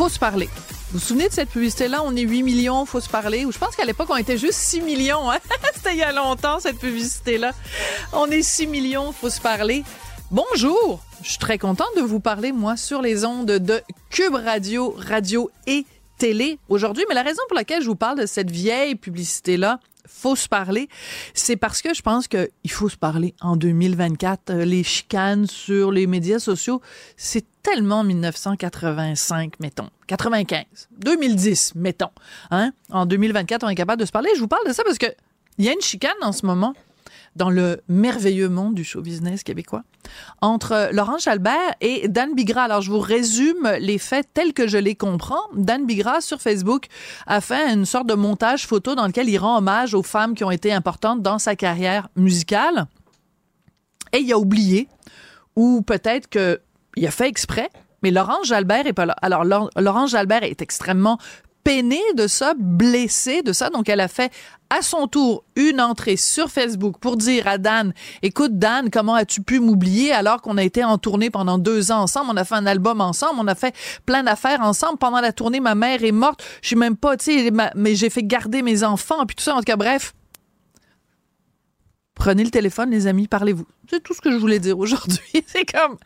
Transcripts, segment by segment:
Faut se parler. Vous vous souvenez de cette publicité-là? On est 8 millions, faut se parler. Ou je pense qu'à l'époque, on était juste 6 millions. Hein? C'était il y a longtemps, cette publicité-là. On est 6 millions, faut se parler. Bonjour! Je suis très contente de vous parler, moi, sur les ondes de Cube Radio, radio et télé aujourd'hui. Mais la raison pour laquelle je vous parle de cette vieille publicité-là, faut se parler, c'est parce que je pense qu'il faut se parler en 2024. Euh, Les chicanes sur les médias sociaux, c'est tellement 1985, mettons. 95, 2010, mettons. Hein? En 2024, on est capable de se parler. Je vous parle de ça parce que il y a une chicane en ce moment dans le merveilleux monde du show business québécois entre Laurent Jalbert et Dan Bigra. Alors, je vous résume les faits tels que je les comprends. Dan Bigra, sur Facebook, a fait une sorte de montage photo dans lequel il rend hommage aux femmes qui ont été importantes dans sa carrière musicale. Et il a oublié, ou peut-être qu'il a fait exprès, mais Laurent Jalbert est pas là. Alors, Laurent Jalbert est extrêmement peiné de ça, blessé de ça. Donc, elle a fait à son tour une entrée sur Facebook pour dire à Dan, écoute Dan, comment as-tu pu m'oublier alors qu'on a été en tournée pendant deux ans ensemble, on a fait un album ensemble, on a fait plein d'affaires ensemble. Pendant la tournée, ma mère est morte, je suis même pas, tu sais, mais j'ai fait garder mes enfants, puis tout ça. En tout cas, bref. Prenez le téléphone, les amis, parlez-vous. C'est tout ce que je voulais dire aujourd'hui. C'est comme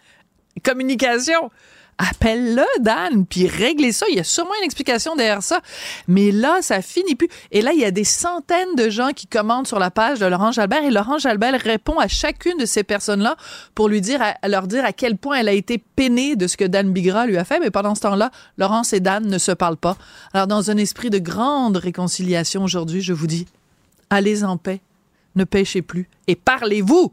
communication appelle-le, Dan, puis réglez ça. Il y a sûrement une explication derrière ça. Mais là, ça finit plus. Et là, il y a des centaines de gens qui commandent sur la page de Laurent Jalbert et Laurent Jalbert répond à chacune de ces personnes-là pour leur dire à quel point elle a été peinée de ce que Dan Bigra lui a fait. Mais pendant ce temps-là, Laurence et Dan ne se parlent pas. Alors, dans un esprit de grande réconciliation aujourd'hui, je vous dis, allez en paix, ne pêchez plus et parlez-vous.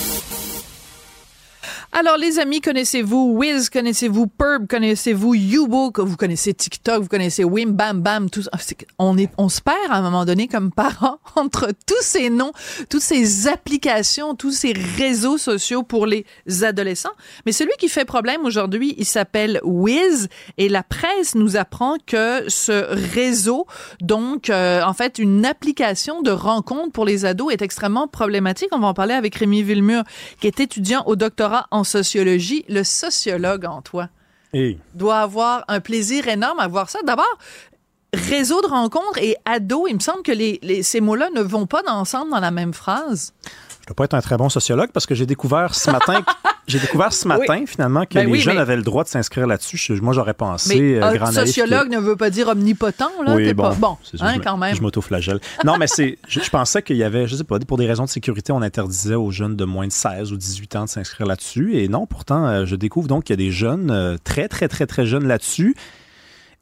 Alors, les amis, connaissez-vous Wiz, connaissez-vous Perb, connaissez-vous Yubo, vous connaissez TikTok, vous connaissez Wim Bam Bam, tout ça. On, est, on se perd à un moment donné comme parents entre tous ces noms, toutes ces applications, tous ces réseaux sociaux pour les adolescents. Mais celui qui fait problème aujourd'hui, il s'appelle Wiz et la presse nous apprend que ce réseau, donc, euh, en fait, une application de rencontre pour les ados est extrêmement problématique. On va en parler avec Rémi Villemur, qui est étudiant au doctorat en sociologie, le sociologue en toi doit avoir un plaisir énorme à voir ça. D'abord, réseau de rencontres et ado, il me semble que les, ces mots-là ne vont pas ensemble dans la même phrase. Je ne dois pas être un très bon sociologue parce que j'ai découvert ce matin J'ai découvert ce matin, finalement, que ben les jeunes avaient le droit de s'inscrire là-dessus. Moi, j'aurais pensé. Mais euh, grand sociologue ne veut pas dire omnipotent, là. Oui, bon, pas... bon hein, quand même. Je m'autoflagelle. non, mais c'est. Je, pensais qu'il y avait, je sais pas, pour des raisons de sécurité, on interdisait aux jeunes de moins de 16 ou 18 ans de s'inscrire là-dessus. Et non, pourtant, euh, je découvre donc qu'il y a des jeunes euh, très, très, très, très jeunes là-dessus.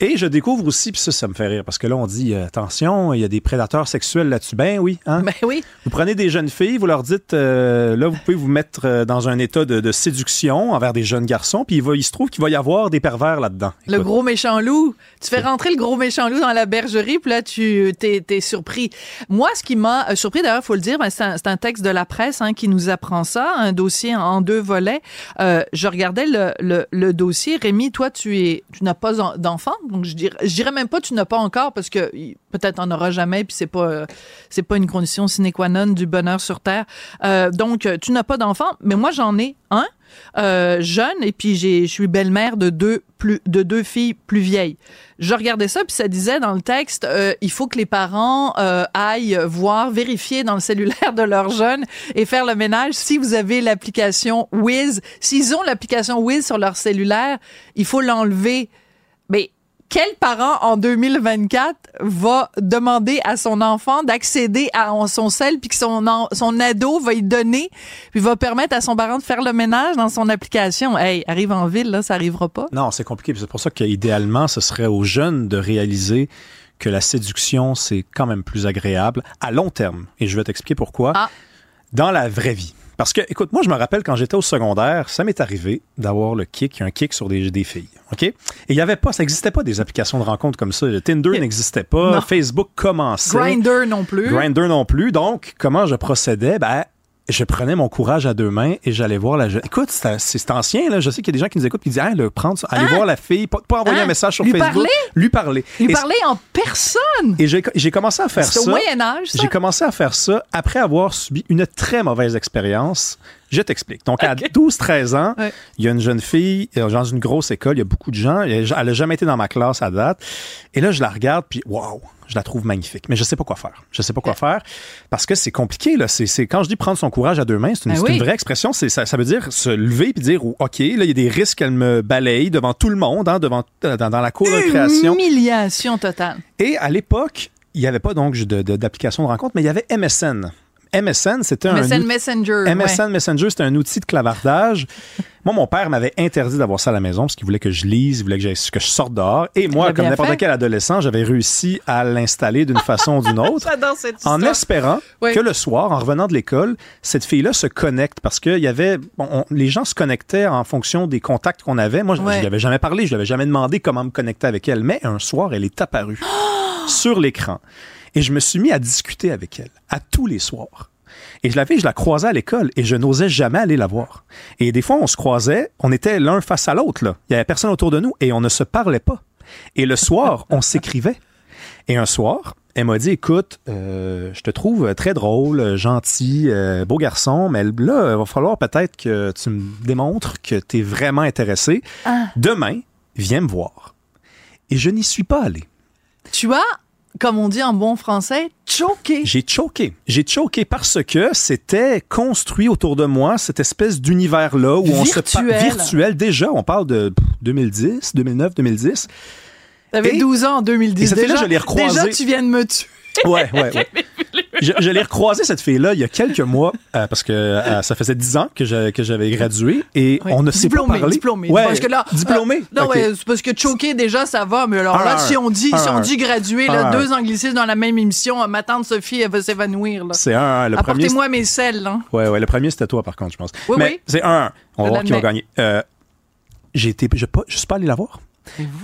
Et je découvre aussi, puis ça, ça me fait rire, parce que là, on dit, euh, attention, il y a des prédateurs sexuels là-dessus. Ben oui, hein? Ben oui. Vous prenez des jeunes filles, vous leur dites, euh, là, vous pouvez vous mettre euh, dans un état de, séduction envers des jeunes garçons, puis il, va, il se trouve qu'il va y avoir des pervers là-dedans. Le gros méchant loup. Tu fais rentrer le gros méchant loup dans la bergerie, puis là, tu t'es, es surpris. Moi, ce qui m'a surpris, d'ailleurs, faut le dire, ben, c'est, un, texte de la presse hein, qui nous apprend ça, un dossier en deux volets. je regardais le, le, dossier. Rémi, toi, tu es, tu n'as pas d'enfant, donc je dirais, je dirais même pas tu n'as pas encore parce que peut-être en aura jamais puis c'est pas c'est pas une condition sine qua non du bonheur sur terre. Euh, donc tu n'as pas d'enfant, mais moi j'en ai un. Euh, jeune et puis j'ai je suis belle-mère de deux plus de deux filles plus vieilles. Je regardais ça puis ça disait dans le texte euh, il faut que les parents aillent voir vérifier dans le cellulaire de leurs jeunes et faire le ménage si vous avez l'application Wiz, s'ils ont l'application Wiz sur leur cellulaire, il faut l'enlever. Quel parent en 2024 va demander à son enfant d'accéder à son sel puis que son, en- son ado va y donner puis va permettre à son parent de faire le ménage dans son application? Hey, arrive en ville, là, ça arrivera pas. Non, c'est compliqué. C'est pour ça qu'idéalement, ce serait aux jeunes de réaliser que la séduction, c'est quand même plus agréable à long terme. Et je vais t'expliquer pourquoi. Ah. Dans la vraie vie. Parce que, écoute, moi, je me rappelle quand j'étais au secondaire, ça m'est arrivé d'avoir le kick, un kick sur des, des filles. OK? Et il y avait pas, ça n'existait pas des applications de rencontres comme ça. Le Tinder Ok. n'existait pas. Non. Facebook commençait. Grinder non plus. Grinder non plus. Donc, comment je procédais? Ben, je prenais mon courage à deux mains et j'allais voir la jeune. Écoute, c'est ancien, là. Je sais qu'il y a des gens qui nous écoutent et qui disent, hey, le prendre, ça. allez Hein? voir la fille, pas, pas envoyer Hein? un message sur Lui Facebook. parler? Lui parler. Lui Et- parler en personne? Et j'ai commencé à faire C'est au ça. Moyen Âge, ça? J'ai commencé à faire ça après avoir subi une très mauvaise expérience. Je t'explique. Donc, à 12-13 ans, Ouais. il y a une jeune fille euh, dans une grosse école, il y a beaucoup de gens. Elle a jamais été dans ma classe à date. Et là, je la regarde, puis waouh, je la trouve magnifique. Mais je sais pas quoi faire. Je sais pas quoi faire parce que c'est compliqué. Là. C'est, c'est- quand je dis prendre son courage à deux mains, c'est une, Ben c'est oui. une vraie expression. C'est, ça, ça veut dire se lever puis dire, OK, là, il y a des risques qu'elle me balaye devant tout le monde, hein, devant, dans, dans la cour de récréation. Humiliation totale. Et à l'époque, il n'y avait pas donc de- de- d'application de, rencontre, mais il y avait MSN. MSN, c'était un MSN Messenger. MSN ouais. Messenger, c'était un outil de clavardage. moi, mon père m'avait interdit d'avoir ça à la maison parce qu'il voulait que je lise, il voulait que, j'aille- que je sorte dehors. Et moi, comme n'importe quel adolescent, j'avais réussi à l'installer d'une façon ou d'une autre. Cette En espérant Oui. que le soir, en revenant de l'école, cette fille-là se connecte parce que y avait, bon, on- les gens se connectaient en fonction des contacts qu'on avait. Moi, je ne lui avais jamais parlé, je lui avais jamais demandé comment me connecter avec elle. Mais un soir, elle est apparue sur l'écran et je me suis mis à discuter avec elle à tous les soirs. Et je l'avais, je la croisais à l'école et je n'osais jamais aller la voir. Et des fois, on se croisait, on était l'un face à l'autre, là. Il y avait personne autour de nous et on ne se parlait pas. Et le soir, on s'écrivait. Et un soir, elle m'a dit, écoute, euh, je te trouve très drôle, gentil, euh, beau garçon, mais là, il va falloir peut-être que tu me démontres que tu es vraiment intéressé. Demain, viens me voir. Et je n'y suis pas allé. Tu as, comme on dit en bon français, choqué. J'ai choqué. J'ai choqué parce que c'était construit autour de moi, cette espèce d'univers-là où on se parle Virtuel. Déjà, on parle de pff, 2010, 2009, 2010. T'avais Et- 12 ans en 2010. et déjà, je l'ai recroisée. Déjà, tu viens de me tuer. Ouais, ouais, ouais. Je, je l'ai recroisé cette fille-là il y a quelques mois euh, parce que euh, ça faisait 10 ans que j'avais que j'avais gradué et Oui. on ne s'est pas diplômé, parlé. diplômé. Ouais, parce que là, diplômé. euh, non, Ok. ouais, c'est parce que choqué déjà, ça va. Mais alors là, si on dit, si on dit gradué, là, deux anglicismes dans la même émission, euh, ma tante Sophie, elle va s'évanouir. là. C'est un, un. Le premier. Apportez-moi mes selles. Hein. Ouais, ouais. Le premier c'était toi par contre, je pense. Oui, Mais oui. c'est un. un. On va Je voir qui va gagner. Euh, j'ai été, je, je suis pas allé la voir.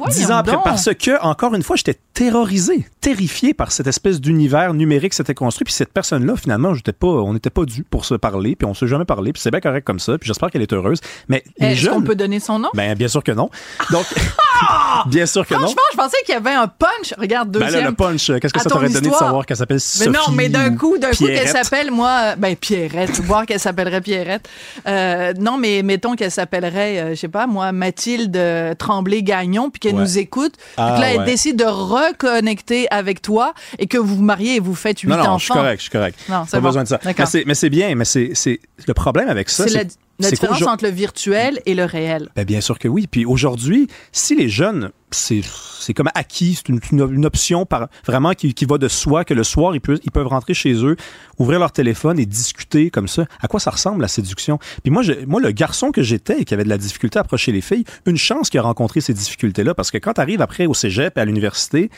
Dix ans après, parce que, encore une fois, j'étais terrorisé, terrifié par cette espèce d'univers numérique qui s'était construit. Puis cette personne-là, finalement, j'étais pas, on n'était pas dû pour se parler, puis on s'est jamais parlé, puis c'est bien correct comme ça. Puis j'espère qu'elle est heureuse. Mais les Est-ce qu'on peut donner son nom? ben bien sûr que non. Donc, bien sûr que non. Franchement, je pensais qu'il y avait un punch. Regarde, Ben deuxième. là, le punch, euh, qu'est-ce que à ça ton t'aurait donné de histoire. savoir qu'elle s'appelle Mais Sophie non, mais d'un ou coup, d'un coup qu'elle Pierrette? s'appelle, moi, euh, ben Pierrette, voir qu'elle s'appellerait Pierrette. Euh, non, mais mettons qu'elle s'appellerait, euh, je sais pas, moi, Mathilde euh, Tremblay-Gagnon, puis qu'elle Ouais. nous écoute. Ah, puis que là, elle ouais. décide de reconnecter avec toi et que vous vous mariez et vous faites huit Non, non, enfants. je suis correct, je suis correct. Non, c'est Pas bon. besoin de ça. D'accord. Mais c'est, bien, mais c'est, le problème avec ça. C'est la, la différence entre le virtuel et le réel. Ben, bien sûr que oui. Puis aujourd'hui, si les jeunes, c'est, c'est comme acquis, c'est une, une- une option par, vraiment qui, qui va de soi, que le soir, ils peuvent, ils peuvent rentrer chez eux, ouvrir leur téléphone et discuter comme ça. À quoi ça ressemble la séduction? Puis moi, je, moi, le garçon que j'étais et qui avait de la difficulté à approcher les filles, une chance qu'il a rencontré ces difficultés-là, parce que quand tu arrives après au cégep et à l'université,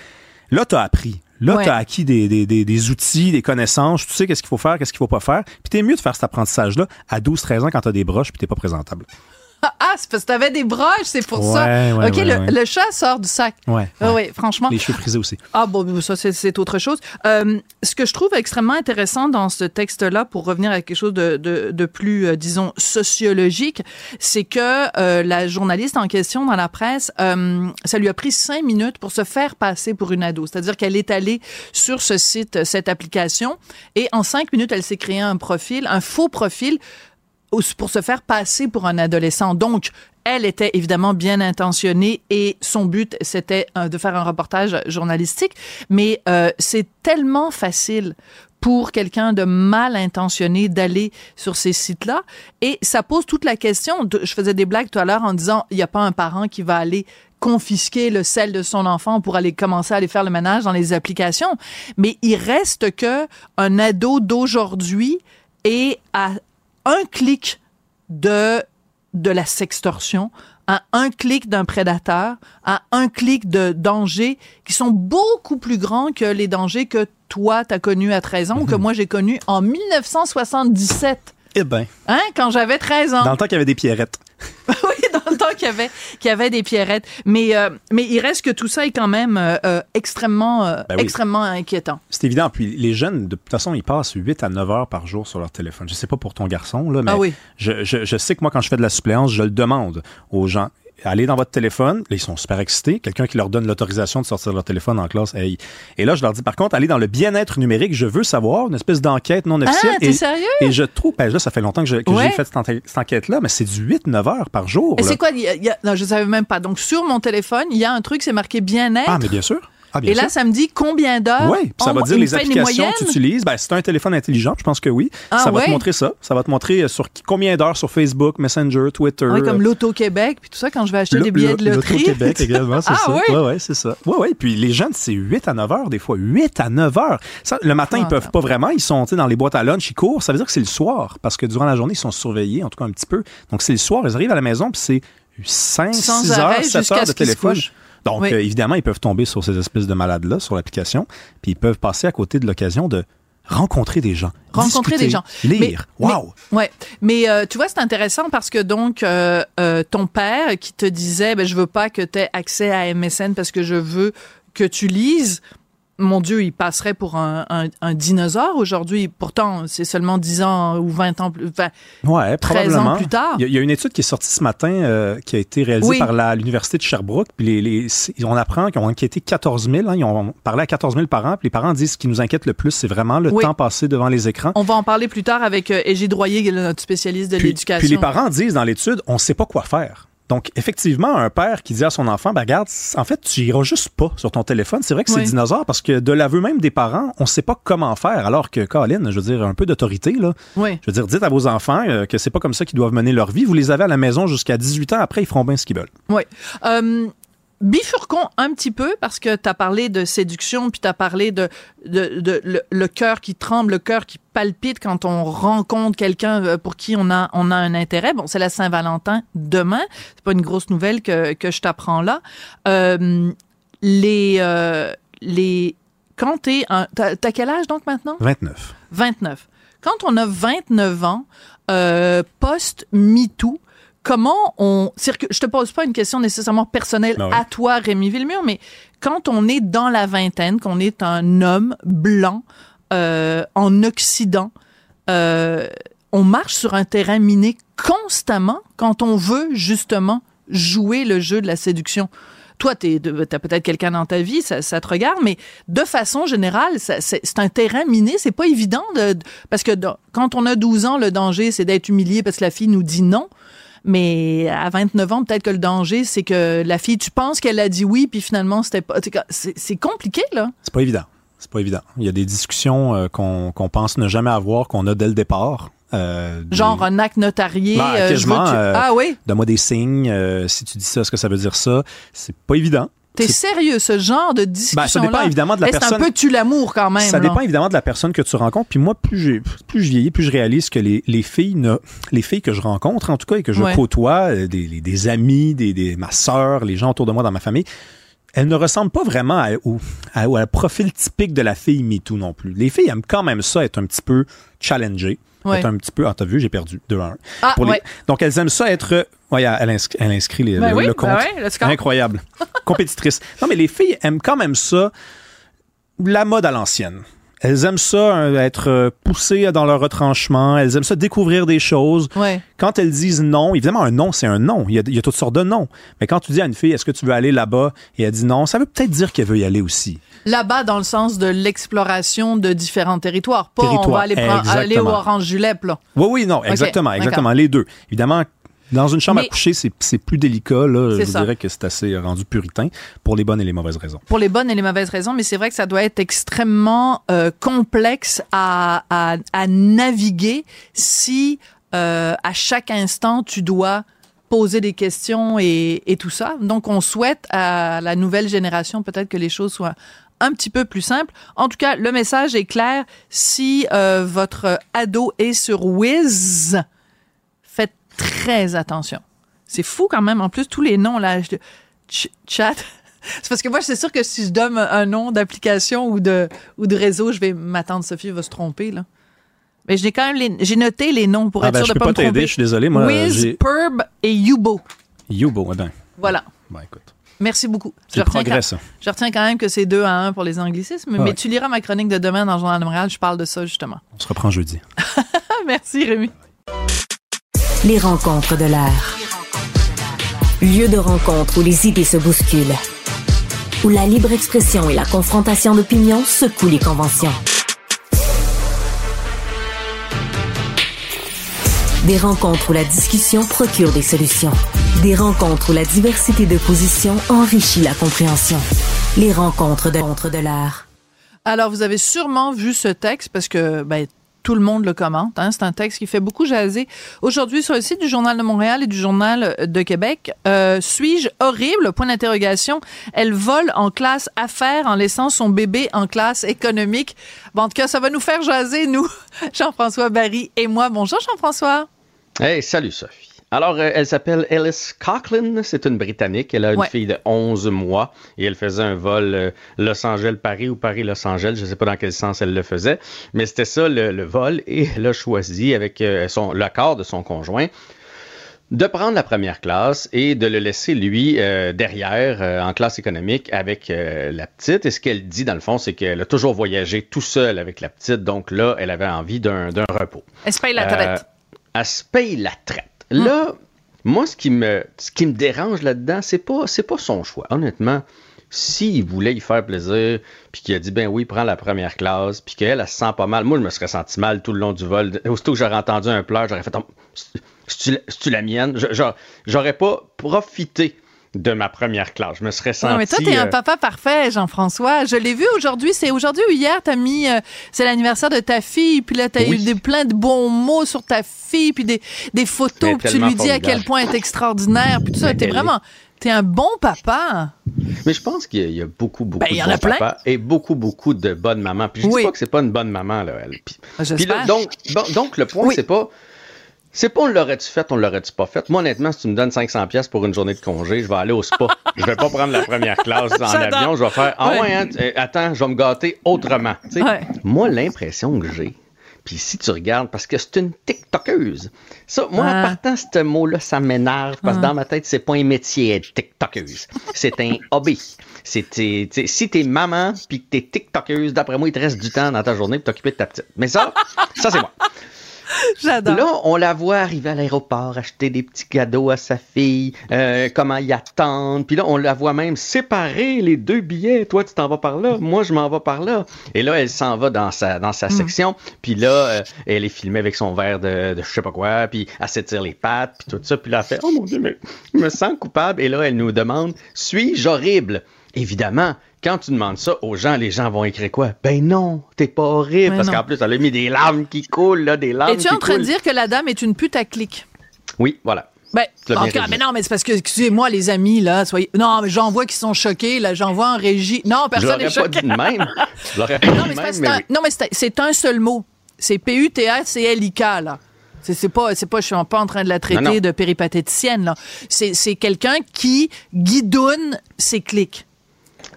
là, tu as appris. Là, Ouais. tu as acquis des, des, des, des outils, des connaissances, tu sais qu'est-ce qu'il faut faire, qu'est-ce qu'il faut pas faire. Puis t'es mieux de faire cet apprentissage-là à 12-13 ans quand tu as des broches puis t'es pas présentable. Ah, c'est parce que t'avais des broches, c'est pour ça. Ouais, OK, ouais, le, le chat sort du sac. Ouais. Ah ouais. oui, franchement. Les cheveux frisés aussi. Ah bon, ça c'est- autre chose. Euh, ce que je trouve extrêmement intéressant dans ce texte-là, pour revenir à quelque chose de, de, de plus, euh, disons, sociologique, c'est que euh, la journaliste en question dans la presse, ça lui a pris cinq minutes pour se faire passer pour une ado. C'est-à-dire qu'elle est allée sur ce site, cette application, et en cinq minutes, elle s'est créé un profil, un faux profil pour se faire passer pour un adolescent. Donc, elle était évidemment bien intentionnée et son but, c'était euh, de faire un reportage journalistique. Mais euh, c'est tellement facile pour quelqu'un de mal intentionné d'aller sur ces sites-là. Et ça pose toute la question. je faisais des blagues tout à l'heure en disant, il n'y a pas un parent qui va aller confisquer le sel de son enfant pour aller commencer à aller faire le ménage dans les applications. Mais il reste que un ado d'aujourd'hui est à un clic de, de la sextorsion, à un clic d'un prédateur, à un clic de dangers qui sont beaucoup plus grands que les dangers que toi, t'as connus à 13 ans ou que moi, j'ai connus en 1977. Eh ben, Hein, quand j'avais 13 ans. dans le temps qu'il y avait des pierrettes. oui, dans le temps qu'il y avait, qu'il y avait des pierrettes. Mais, euh, mais il reste que tout ça est quand même euh, euh, extrêmement, euh, Ben oui. extrêmement inquiétant. C'est évident. Puis les jeunes, de toute façon, ils passent 8 à 9 heures par jour sur leur téléphone. Je sais pas pour ton garçon, là, mais Ah oui. je, je- je sais que moi, quand je fais de la suppléance, je le demande aux gens. Allez dans votre téléphone. Là, ils sont super excités. Quelqu'un qui leur donne l'autorisation de sortir leur téléphone en classe. Hey. Et là, je leur dis, par contre, allez dans le bien-être numérique. Je veux savoir, une espèce d'enquête non officielle. Ah, t'es et, sérieux? Et je trouve, ben là, ça fait longtemps que Ouais. j'ai fait cette, enquête- cette enquête-là, mais c'est du 8-9 heures par jour. Et c'est quoi? a- y a- non, je savais même pas. Donc, sur mon téléphone, il y a un truc, c'est marqué bien-être. Ah, mais bien sûr. Ah, bien Et là, ça me dit combien d'heures? Oui, ça va dire les applications que tu utilises. Ben, c'est un téléphone intelligent, je pense que oui. Ah, ça va ouais? te montrer ça. Ça va te montrer euh, sur combien d'heures sur Facebook, Messenger, Twitter. Oui, comme euh, l'Auto-Québec, puis tout ça, quand je vais acheter le- des billets de loterie. L'Auto-Québec également, c'est Ah, ça. oui? Ouais, ouais, c'est ça. Ouais, ouais. Puis les jeunes, c'est 8 à 9 heures, des fois. 8 à 9 heures. Ça, le matin, Ah, ils peuvent pas vraiment. Ils sont dans les boîtes à lunch, ils courent. Ça veut dire que c'est le soir. Parce que durant la journée, ils sont surveillés, en tout cas un petit peu. Donc, c'est le soir. Ils arrivent à la maison, puis c'est 5, Sans 6 arrêt heures, 7 jusqu'à heures de téléphone. Donc, Oui. euh, évidemment, ils peuvent tomber sur ces espèces de malades-là, sur l'application, puis ils peuvent passer à côté de l'occasion de rencontrer des gens. Rencontrer discuter, des gens. Lire. Mais- Wow! Ouais, mais euh, tu vois, c'est intéressant parce que donc euh, euh, ton père qui te disait, ben je veux pas que tu aies accès à MSN parce que je veux que tu lises. Mon Dieu, il passerait pour un, un, un dinosaure aujourd'hui. Pourtant, c'est seulement 10 ans ou 20 ans plus. Enfin, Ouais, 13 ans plus tard. Il y, a- il y a une étude qui est sortie ce matin euh, qui a été réalisée Oui. par l'Université de Sherbrooke. Puis les, on apprend qu'ils ont enquêté 14 000. hein, ils ont parlé à 14 000 parents. Puis les parents disent ce qui nous inquiète le plus, c'est vraiment le Oui. temps passé devant les écrans. on va en parler plus tard avec euh, Égide Royer, notre spécialiste de l'éducation. puis les parents disent dans l'étude, on ne sait pas quoi faire. Donc, effectivement, un père qui dit à son enfant, ben regarde, en fait, tu iras juste pas sur ton téléphone. C'est vrai que c'est Oui. dinosaure parce que de l'aveu même des parents, on sait pas comment faire. Alors que, Colin, je veux dire, un peu d'autorité, là. Oui. Je veux dire, dites à vos enfants euh, que c'est pas comme ça qu'ils doivent mener leur vie. Vous les avez à la maison jusqu'à 18 ans. Après, ils feront bien ce qu'ils veulent. Oui. Euh, bifurquons un petit peu parce que tu as parlé de séduction, puis tu as parlé de, de, de le, le cœur qui tremble, le cœur qui palpite quand on rencontre quelqu'un euh, pour qui on a, on a un intérêt. Bon, c'est la Saint-Valentin demain. C'est pas une grosse nouvelle que, que je t'apprends là. Euh, les, euh, les, quand t'es un, t'as, t'as quel âge donc maintenant? 29. 29. Quand on a 29 ans, euh, post-MeToo, comment on... Je te pose pas une question nécessairement personnelle Ben oui. à toi, Rémi Villemur, mais quand on est dans la vingtaine, qu'on est un homme blanc euh, en Occident, euh, on marche sur un terrain miné constamment quand on veut justement jouer le jeu de la séduction. Toi, tu as peut-être quelqu'un dans ta vie, ça, ça te regarde, mais de façon générale, c'est c'est un terrain miné. C'est pas évident de, de- parce que dans- quand on a 12 ans, le danger, c'est d'être humilié parce que la fille nous dit non. Mais à 29 ans, peut-être que le danger, c'est que la fille, tu penses qu'elle a dit oui, puis finalement, c'était pas. C'est compliqué, là. C'est pas évident. C'est pas évident. Il y a des discussions euh, qu'on pense ne jamais avoir, qu'on a dès le départ. Euh, Genre un acte notarié. Ben, euh, je veux tu- Ah oui? Donne-moi des signes. si tu dis ça, est-ce que ça veut dire ça? C'est pas évident. T'es sérieux, ce genre de Ben, ça dépend évidemment de la Eh, C'est un personne. peu tu l'amour quand même. Ça là? dépend évidemment de la personne que tu rencontres. Puis moi, plus, plus je vieillis, plus je réalise que les, les filles, ne, les filles que je rencontre, en tout cas, et que je Ouais. côtoie, euh, des, les- des amis, des, des- ma sœur, les gens autour de moi dans ma famille, elles ne ressemblent pas vraiment à, au, à- au profil typique de la fille MeToo non plus. Les filles aiment quand même ça, être un petit peu challengées. Ouais. Un petit peu, ah, t'as vu, j'ai perdu 2 à 1. Ah, les-. Donc, elles aiment ça être, ouais, elle inscrit, elle inscrit les- Ben le, oui, le ben compte. le. Incroyable. Compétitrice. Non, mais les filles aiment quand même ça, la mode à l'ancienne. Elles aiment ça, euh, être euh, poussées dans leur retranchement. Elles aiment ça découvrir des choses. Ouais. Quand elles disent non, évidemment, un non, c'est un non. Il y, a, il y a toutes sortes de non. Mais quand tu dis à une fille, est-ce que tu veux aller là-bas? Et elle dit non, ça veut peut-être dire qu'elle veut y aller aussi. Là-bas, dans le sens de l'exploration de différents territoires. Pas on Territoire, va aller, prendre- aller au. Orange Julep, là. Oui, oui, non, exactement, exactement. Les deux. Évidemment, Dans une chambre Mais- à coucher, c'est plus délicat. Là. Je ça. dirais que c'est assez rendu puritain pour les bonnes et les mauvaises raisons. pour les bonnes et les mauvaises raisons, mais c'est vrai que ça doit être extrêmement euh, complexe à, à, à naviguer si euh, à chaque instant tu dois poser des questions et, et tout ça. Donc, on souhaite à la nouvelle génération peut-être que les choses soient un petit peu plus simples. En tout cas, le message est clair. Si euh, votre ado est sur Wiz, très attention. C'est fou quand même. En plus, tous les noms là, je- Ch- chat. C'est parce que moi, c'est sûr que si je donne un nom d'application ou de ou de réseau, je vais m'attendre. Sophie va se tromper là. Mais j'ai quand même les- j'ai noté les noms pour Ah être ben, sûr je de peux pas, pas me t'aider, tromper. je suis désolé. Moi, Wiz, Perb et Yubo. Yubo. Eh ben, Voilà. ben, écoute, Merci beaucoup. retiens progrès, quand- je retiens quand même que c'est deux à un pour les anglicismes, Ah mais ouais. tu liras ma chronique de demain dans le Journal de Montréal. Je parle de ça justement. On se reprend jeudi. Merci Rémi. Les rencontres de l'heure. Lieu de rencontre où les idées se bousculent. Où la libre expression et la confrontation d'opinions secouent les conventions. Des rencontres où la discussion procure des solutions. Des rencontres où la diversité de positions enrichit la compréhension. Les rencontres de, de l'heure. Alors, vous avez sûrement vu ce texte parce que ben, tout le monde le commente. hein. C'est un texte qui fait beaucoup jaser. Aujourd'hui, sur le site du Journal de Montréal et du Journal de Québec, euh, suis-je horrible? Point d'interrogation. Elle vole en classe affaires en laissant son bébé en classe économique. En tout cas, ça va nous faire jaser, nous, Jean-François Barry et moi. Bonjour, Jean-François. Hey, salut Sophie. Alors, euh, elle s'appelle Alice Coughlin, c'est une Britannique. Elle a une Ouais. fille de 11 mois et elle faisait un vol euh, Los Angeles-Paris ou Paris-Los Angeles. Je ne sais pas dans quel sens elle le faisait, mais c'était ça le, le vol et elle a choisi avec euh, son, l'accord de son conjoint de prendre la première classe et de le laisser, lui, euh, derrière, euh, en classe économique, avec euh, la petite. Et ce qu'elle dit, dans le fond, c'est qu'elle a toujours voyagé tout seul avec la petite. Donc là, elle avait envie d'un d'un repos. Elle se paye la traite. Elle se paye la traite. Là, moi, ce qui me, ce qui me dérange là-dedans, c'est pas, c'est pas son choix. Honnêtement, s'il voulait y faire plaisir, puis qu'il a dit, ben oui, prends la première classe, puis qu'elle, elle se sent pas mal, moi, je me serais senti mal tout le long du vol. Aussitôt que j'aurais entendu un pleur, j'aurais fait, Oh, c'est- c'est-tu la- mienne? J'aurais pas profité de ma première classe. Je me serais senti... Non, mais toi, t'es un euh, papa parfait, Jean-François. Je l'ai vu aujourd'hui. C'est aujourd'hui ou hier, t'as mis, euh, c'est l'anniversaire de ta fille, puis là, t'as Oui. eu des, plein de bons mots sur ta fille, puis des, des photos, puis tu lui dis à quel point elle est extraordinaire, puis tout ça. T'es vraiment, t'es un bon papa. Mais je pense qu'il y a- y a beaucoup, beaucoup Ben, il y de en a bons plein. papas et beaucoup, beaucoup de bonnes mamans. Puis je Oui. dis pas que c'est pas une bonne maman, là, elle. Puis, J'espère. puis là, donc, donc, le point, Oui. c'est pas... C'est pas on l'aurait-tu fait, on l'aurait-tu pas fait? Moi, honnêtement, si tu me donnes 500 pièces pour une journée de congé, je vais aller au spa. je vais pas prendre la première classe en avion. Je vais faire, ah Ouais. ouais, hein, euh, attends, je vais me gâter autrement. Ouais. Moi, l'impression que j'ai, puis si tu regardes, parce que c'est une TikTokeuse. Ça, moi, Ah. en partant, ce mot-là, ça m'énerve, parce que dans ma tête, c'est pas un métier être TikTokeuse. C'est un hobby. T'sais, si t'es maman puis que t'es TikTokeuse, d'après moi, il te reste du temps dans ta journée pour t'occuper de ta petite. Mais ça, ça, c'est moi. J'adore. Là, on la voit arriver à l'aéroport, acheter des petits cadeaux à sa fille, euh, comment y attendre. Puis là, on la voit même séparer les deux billets. Toi, tu t'en vas par là, moi, je m'en vais par là. Et là, elle s'en va dans sa, dans sa section. Puis là, euh, elle est filmée avec son verre de, de je sais pas quoi. Puis elle s'étire les pattes, puis tout ça. Puis là, elle fait, oh mon Dieu, mais je me sens coupable. Et là, elle nous demande, suis-je horrible? Évidemment, quand tu demandes ça aux gens, les gens vont écrire quoi? Ben non, t'es pas horrible. Mais parce qu'en plus, elle a mis des larmes qui coulent, là, des larmes Es-tu en train de dire que la dame est une pute à clic? Oui, voilà. Ben, en tout cas, mais non, mais c'est parce que, excusez-moi, les amis, là, soyez. Non, mais j'en vois qui sont choqués, là, j'en vois en régie. Non, personne n'est pas choqué. dit de même. Je l'aurais pas Non, dit mais de c'est même, mais un- oui. non, mais c'est c'est un seul mot. C'est P-U-T-A-C-L-I-K, là. C'est pas, c'est pas, je suis pas en train de la traiter Non, non. de péripatéticienne, là. C'est c'est quelqu'un qui guidonne ses clics.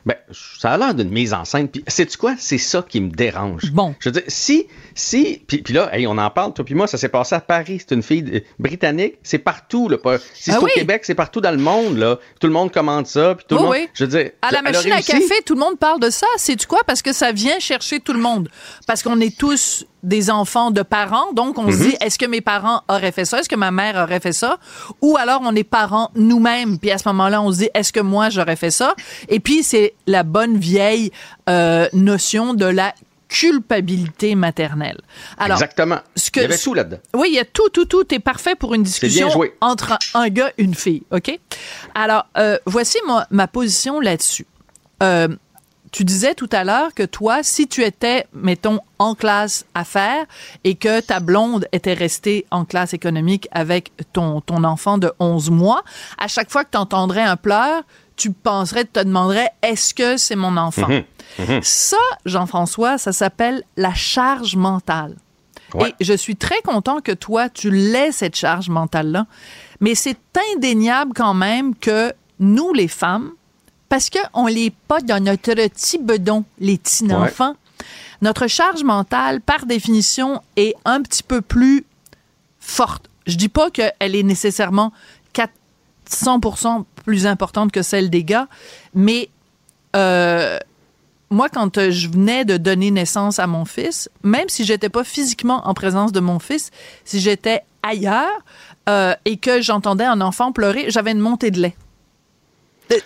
Ben, ça a l'air d'une mise en scène. Puis, sais-tu quoi? C'est ça qui me dérange. Bon. Je veux dire, si, si, puis, puis là, hey, on en parle, toi puis moi, ça s'est passé à Paris. C'est une fille euh, britannique. C'est partout, là. Pas, si c'est Ah au oui. Québec, c'est partout dans le monde, là. Tout le monde commande ça, puis tout Oui, le monde. oui. Je veux dire, À la machine à café, tout le monde parle de ça. C'est quoi? Parce que ça vient chercher tout le monde. Parce qu'on est tous des enfants de parents. Donc, on Mhm. se dit, est-ce que mes parents auraient fait ça? Est-ce que ma mère aurait fait ça? Ou alors, on est parents nous-mêmes. Puis à ce moment-là, on se dit, est-ce que moi, j'aurais fait ça? Et puis, c'est la bonne vieille euh, notion de la culpabilité maternelle. Alors, Exactement. ce que- Il y avait tout là-dedans. oui, il y a tout, tout, tout est parfait pour une discussion bien joué. entre un, un gars et une fille, OK? Alors, euh, voici ma, ma position là-dessus. Euh, tu disais tout à l'heure que toi, si tu étais, mettons, en classe affaires et que ta blonde était restée en classe économique avec ton, ton enfant de 11 mois, à chaque fois que tu entendrais un pleur, tu penserais, tu te demanderais, est-ce que c'est mon enfant? Ça, Jean-François, ça s'appelle la charge mentale. Ouais. Et je suis très content que toi, tu l'aies, cette charge mentale-là. Mais c'est indéniable quand même que nous, les femmes, parce qu'on n'est pas dans notre petit bedon, les petits enfants, notre charge mentale, par définition, est un petit peu plus forte. Je dis pas qu'elle est nécessairement 400% plus importante que celle des gars, mais euh, moi, quand euh, je venais de donner naissance à mon fils, même si j'étais pas physiquement en présence de mon fils, si j'étais ailleurs euh, et que j'entendais un enfant pleurer, j'avais une montée de lait.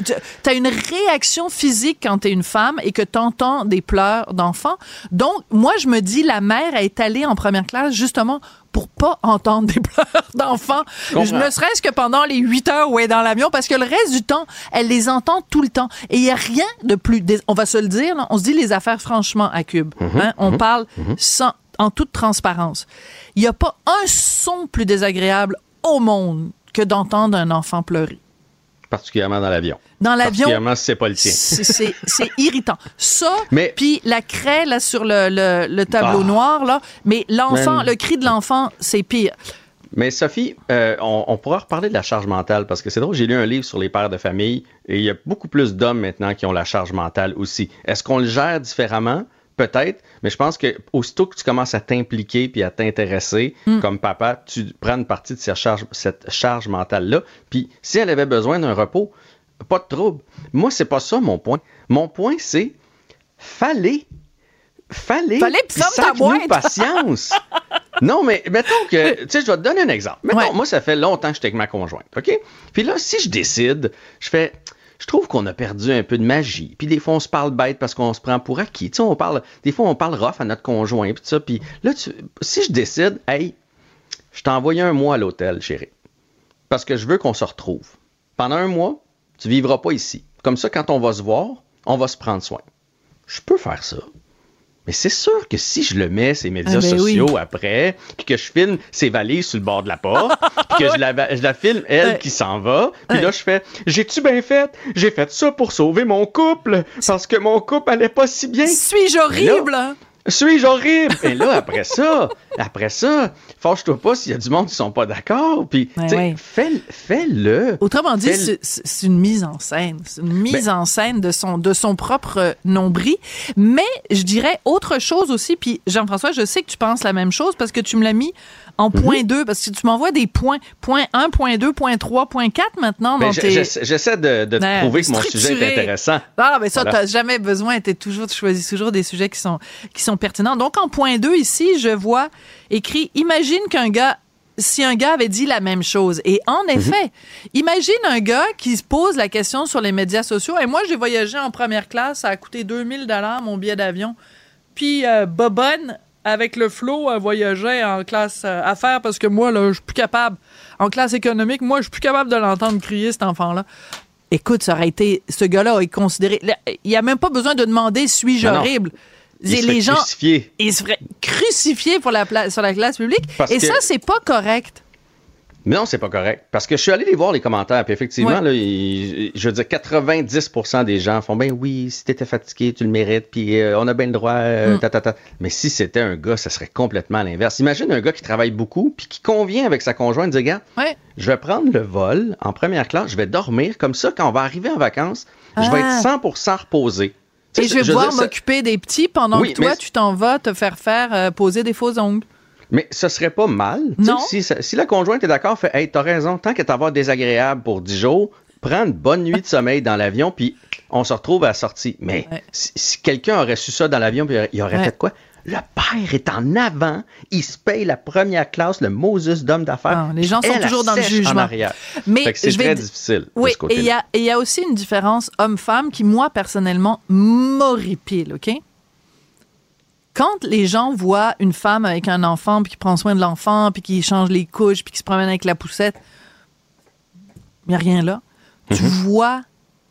Tu as une réaction physique quand tu es une femme et que tu entends des pleurs d'enfants. Donc, moi, je me dis, la mère est allée en première classe justement pour pas entendre des pleurs d'enfants. ne serait-ce que pendant les huit heures où elle est dans l'avion, parce que le reste du temps, elle les entend tout le temps. Et il y a rien de plus... On va se le dire, on se dit les affaires franchement à Cube. hein. On parle sans, en toute transparence. Il n'y a pas un son plus désagréable au monde que d'entendre un enfant pleurer. Particulièrement dans l'avion. Dans l'avion, Particulièrement si c'est pas le tien. c'est irritant. Ça, Mais- puis la craie là, sur le, le- le tableau Ah. noir, là, mais l'enfant, le cri de l'enfant, c'est pire. Mais Sophie, euh, on, on pourra reparler de la charge mentale parce que c'est drôle, j'ai lu un livre sur les pères de famille et il y a beaucoup plus d'hommes maintenant qui ont la charge mentale aussi. Est-ce qu'on le gère différemment? Peut-être, mais je pense que aussitôt que tu commences à t'impliquer puis à t'intéresser comme papa, tu prends une partie de cette charge, cette charge mentale-là. Puis si elle avait besoin d'un repos, pas de trouble. Moi, c'est pas ça mon point. Mon point, c'est fallait, fallait, Fallait fermes ta patience. Non, mais mettons que, tu sais, je vais te donner un exemple. Mettons, Ouais. moi, ça fait longtemps que j'étais avec ma conjointe, OK? Puis là, si je décide, je fais, je trouve qu'on a perdu un peu de magie. Puis des fois, on se parle bête parce qu'on se prend pour acquis. Tu sais, on parle, des fois, on parle rough à notre conjoint, puis ça. Puis là, tu- si je décide, hey, je t'ai envoyé un mois à l'hôtel, chérie, parce que je veux qu'on se retrouve. Pendant un mois, tu vivras pas ici. Comme ça, quand on va se voir, on va se prendre soin. Je peux faire ça. Mais c'est sûr que si je le mets ces médias Ah ben oui. sociaux après, puis que je filme ses valises sur le bord de la porte, puis que je la, je la filme elle Ouais. qui s'en va, puis Ouais. là je fais j'ai-tu bien fait? J'ai fait ça pour sauver mon couple parce que mon couple allait pas si bien. Suis-je horrible? hein? Suis-je horrible? Et là, après ça, après ça, fâche-toi pas s'il y a du monde qui sont pas d'accord. Puis, Ouais, ouais. fais- fais-le. Autrement dit, Fais-le. c'est- une mise en scène. C'est une mise Ben- en scène de son, de son propre nombril. Mais je dirais autre chose aussi, puis Jean-François, je sais que tu penses la même chose parce que tu me l'as mis en Mhm. point 2, parce que tu m'envoies des points. Point 1, point 2, point 3, point 4 maintenant Ben, J'essaie de, de Ouais, prouver que mon sujet est intéressant. Ah, mais ça, Voilà. t'as jamais besoin. T'es toujours, tu choisis toujours des sujets qui sont, qui sont pertinents. Donc, en point 2, ici, je vois écrit, imagine qu'un gars, si un gars avait dit la même chose. Et en Mhm. effet, imagine un gars qui se pose la question sur les médias sociaux. Et moi, j'ai voyagé en première classe. Ça a coûté 2000 dollars mon billet d'avion. Puis, euh, Bobonne, avec le flot, euh, voyageait en classe euh, affaires parce que moi, là, je suis plus capable. En classe économique, moi, je suis plus capable de l'entendre crier, cet enfant-là. Écoute, ça aurait été. Ce gars-là est considéré. Il n'y a même pas besoin de demander suis-je horrible? Il se les gens. Ils se feraient crucifier pour la pla- sur la classe publique. Parce Et que- ça, c'est pas correct. Mais non, c'est pas correct. Parce que je suis allé les voir, les commentaires, puis effectivement, Ouais. là, il- je veux dire, 90% des gens font, ben oui, si t'étais fatigué, tu le mérites, puis euh, on a bien le droit, euh, Mm. ta, ta, ta. Mais si c'était un gars, ça serait complètement l'inverse. Imagine un gars qui travaille beaucoup, puis qui convient avec sa conjointe, dit, Ouais. je vais prendre le vol en première classe, je vais dormir, comme ça, quand on va arriver en vacances, je vais Ah. être 100% reposé. Tu Et je vais pouvoir m'occuper des petits pendant Oui, que toi, mais- tu t'en vas te faire faire euh, poser des faux ongles. Mais ce serait pas mal. Tu sais, Non. Si, si la conjointe est d'accord, fait Hey, t'as raison, tant qu'à t'avoir désagréable pour 10 jours, prends une bonne nuit de sommeil dans l'avion, puis on se retrouve à la sortie. Mais Ouais. si, si quelqu'un aurait su ça dans l'avion, puis il aurait Ouais. fait quoi? Le père est en avant, il se paye la première classe, le Moses d'homme d'affaires. Ah, les gens sont toujours dans le jugement. Mais Fait que c'est très di- difficile de Oui, ce et il y a, et il y a aussi une différence homme-femme qui, moi, personnellement, m'horripile, OK? Quand les gens voient une femme avec un enfant, puis qui prend soin de l'enfant, puis qui change les couches, puis qui se promène avec la poussette, il n'y a rien là. Tu Mhm. vois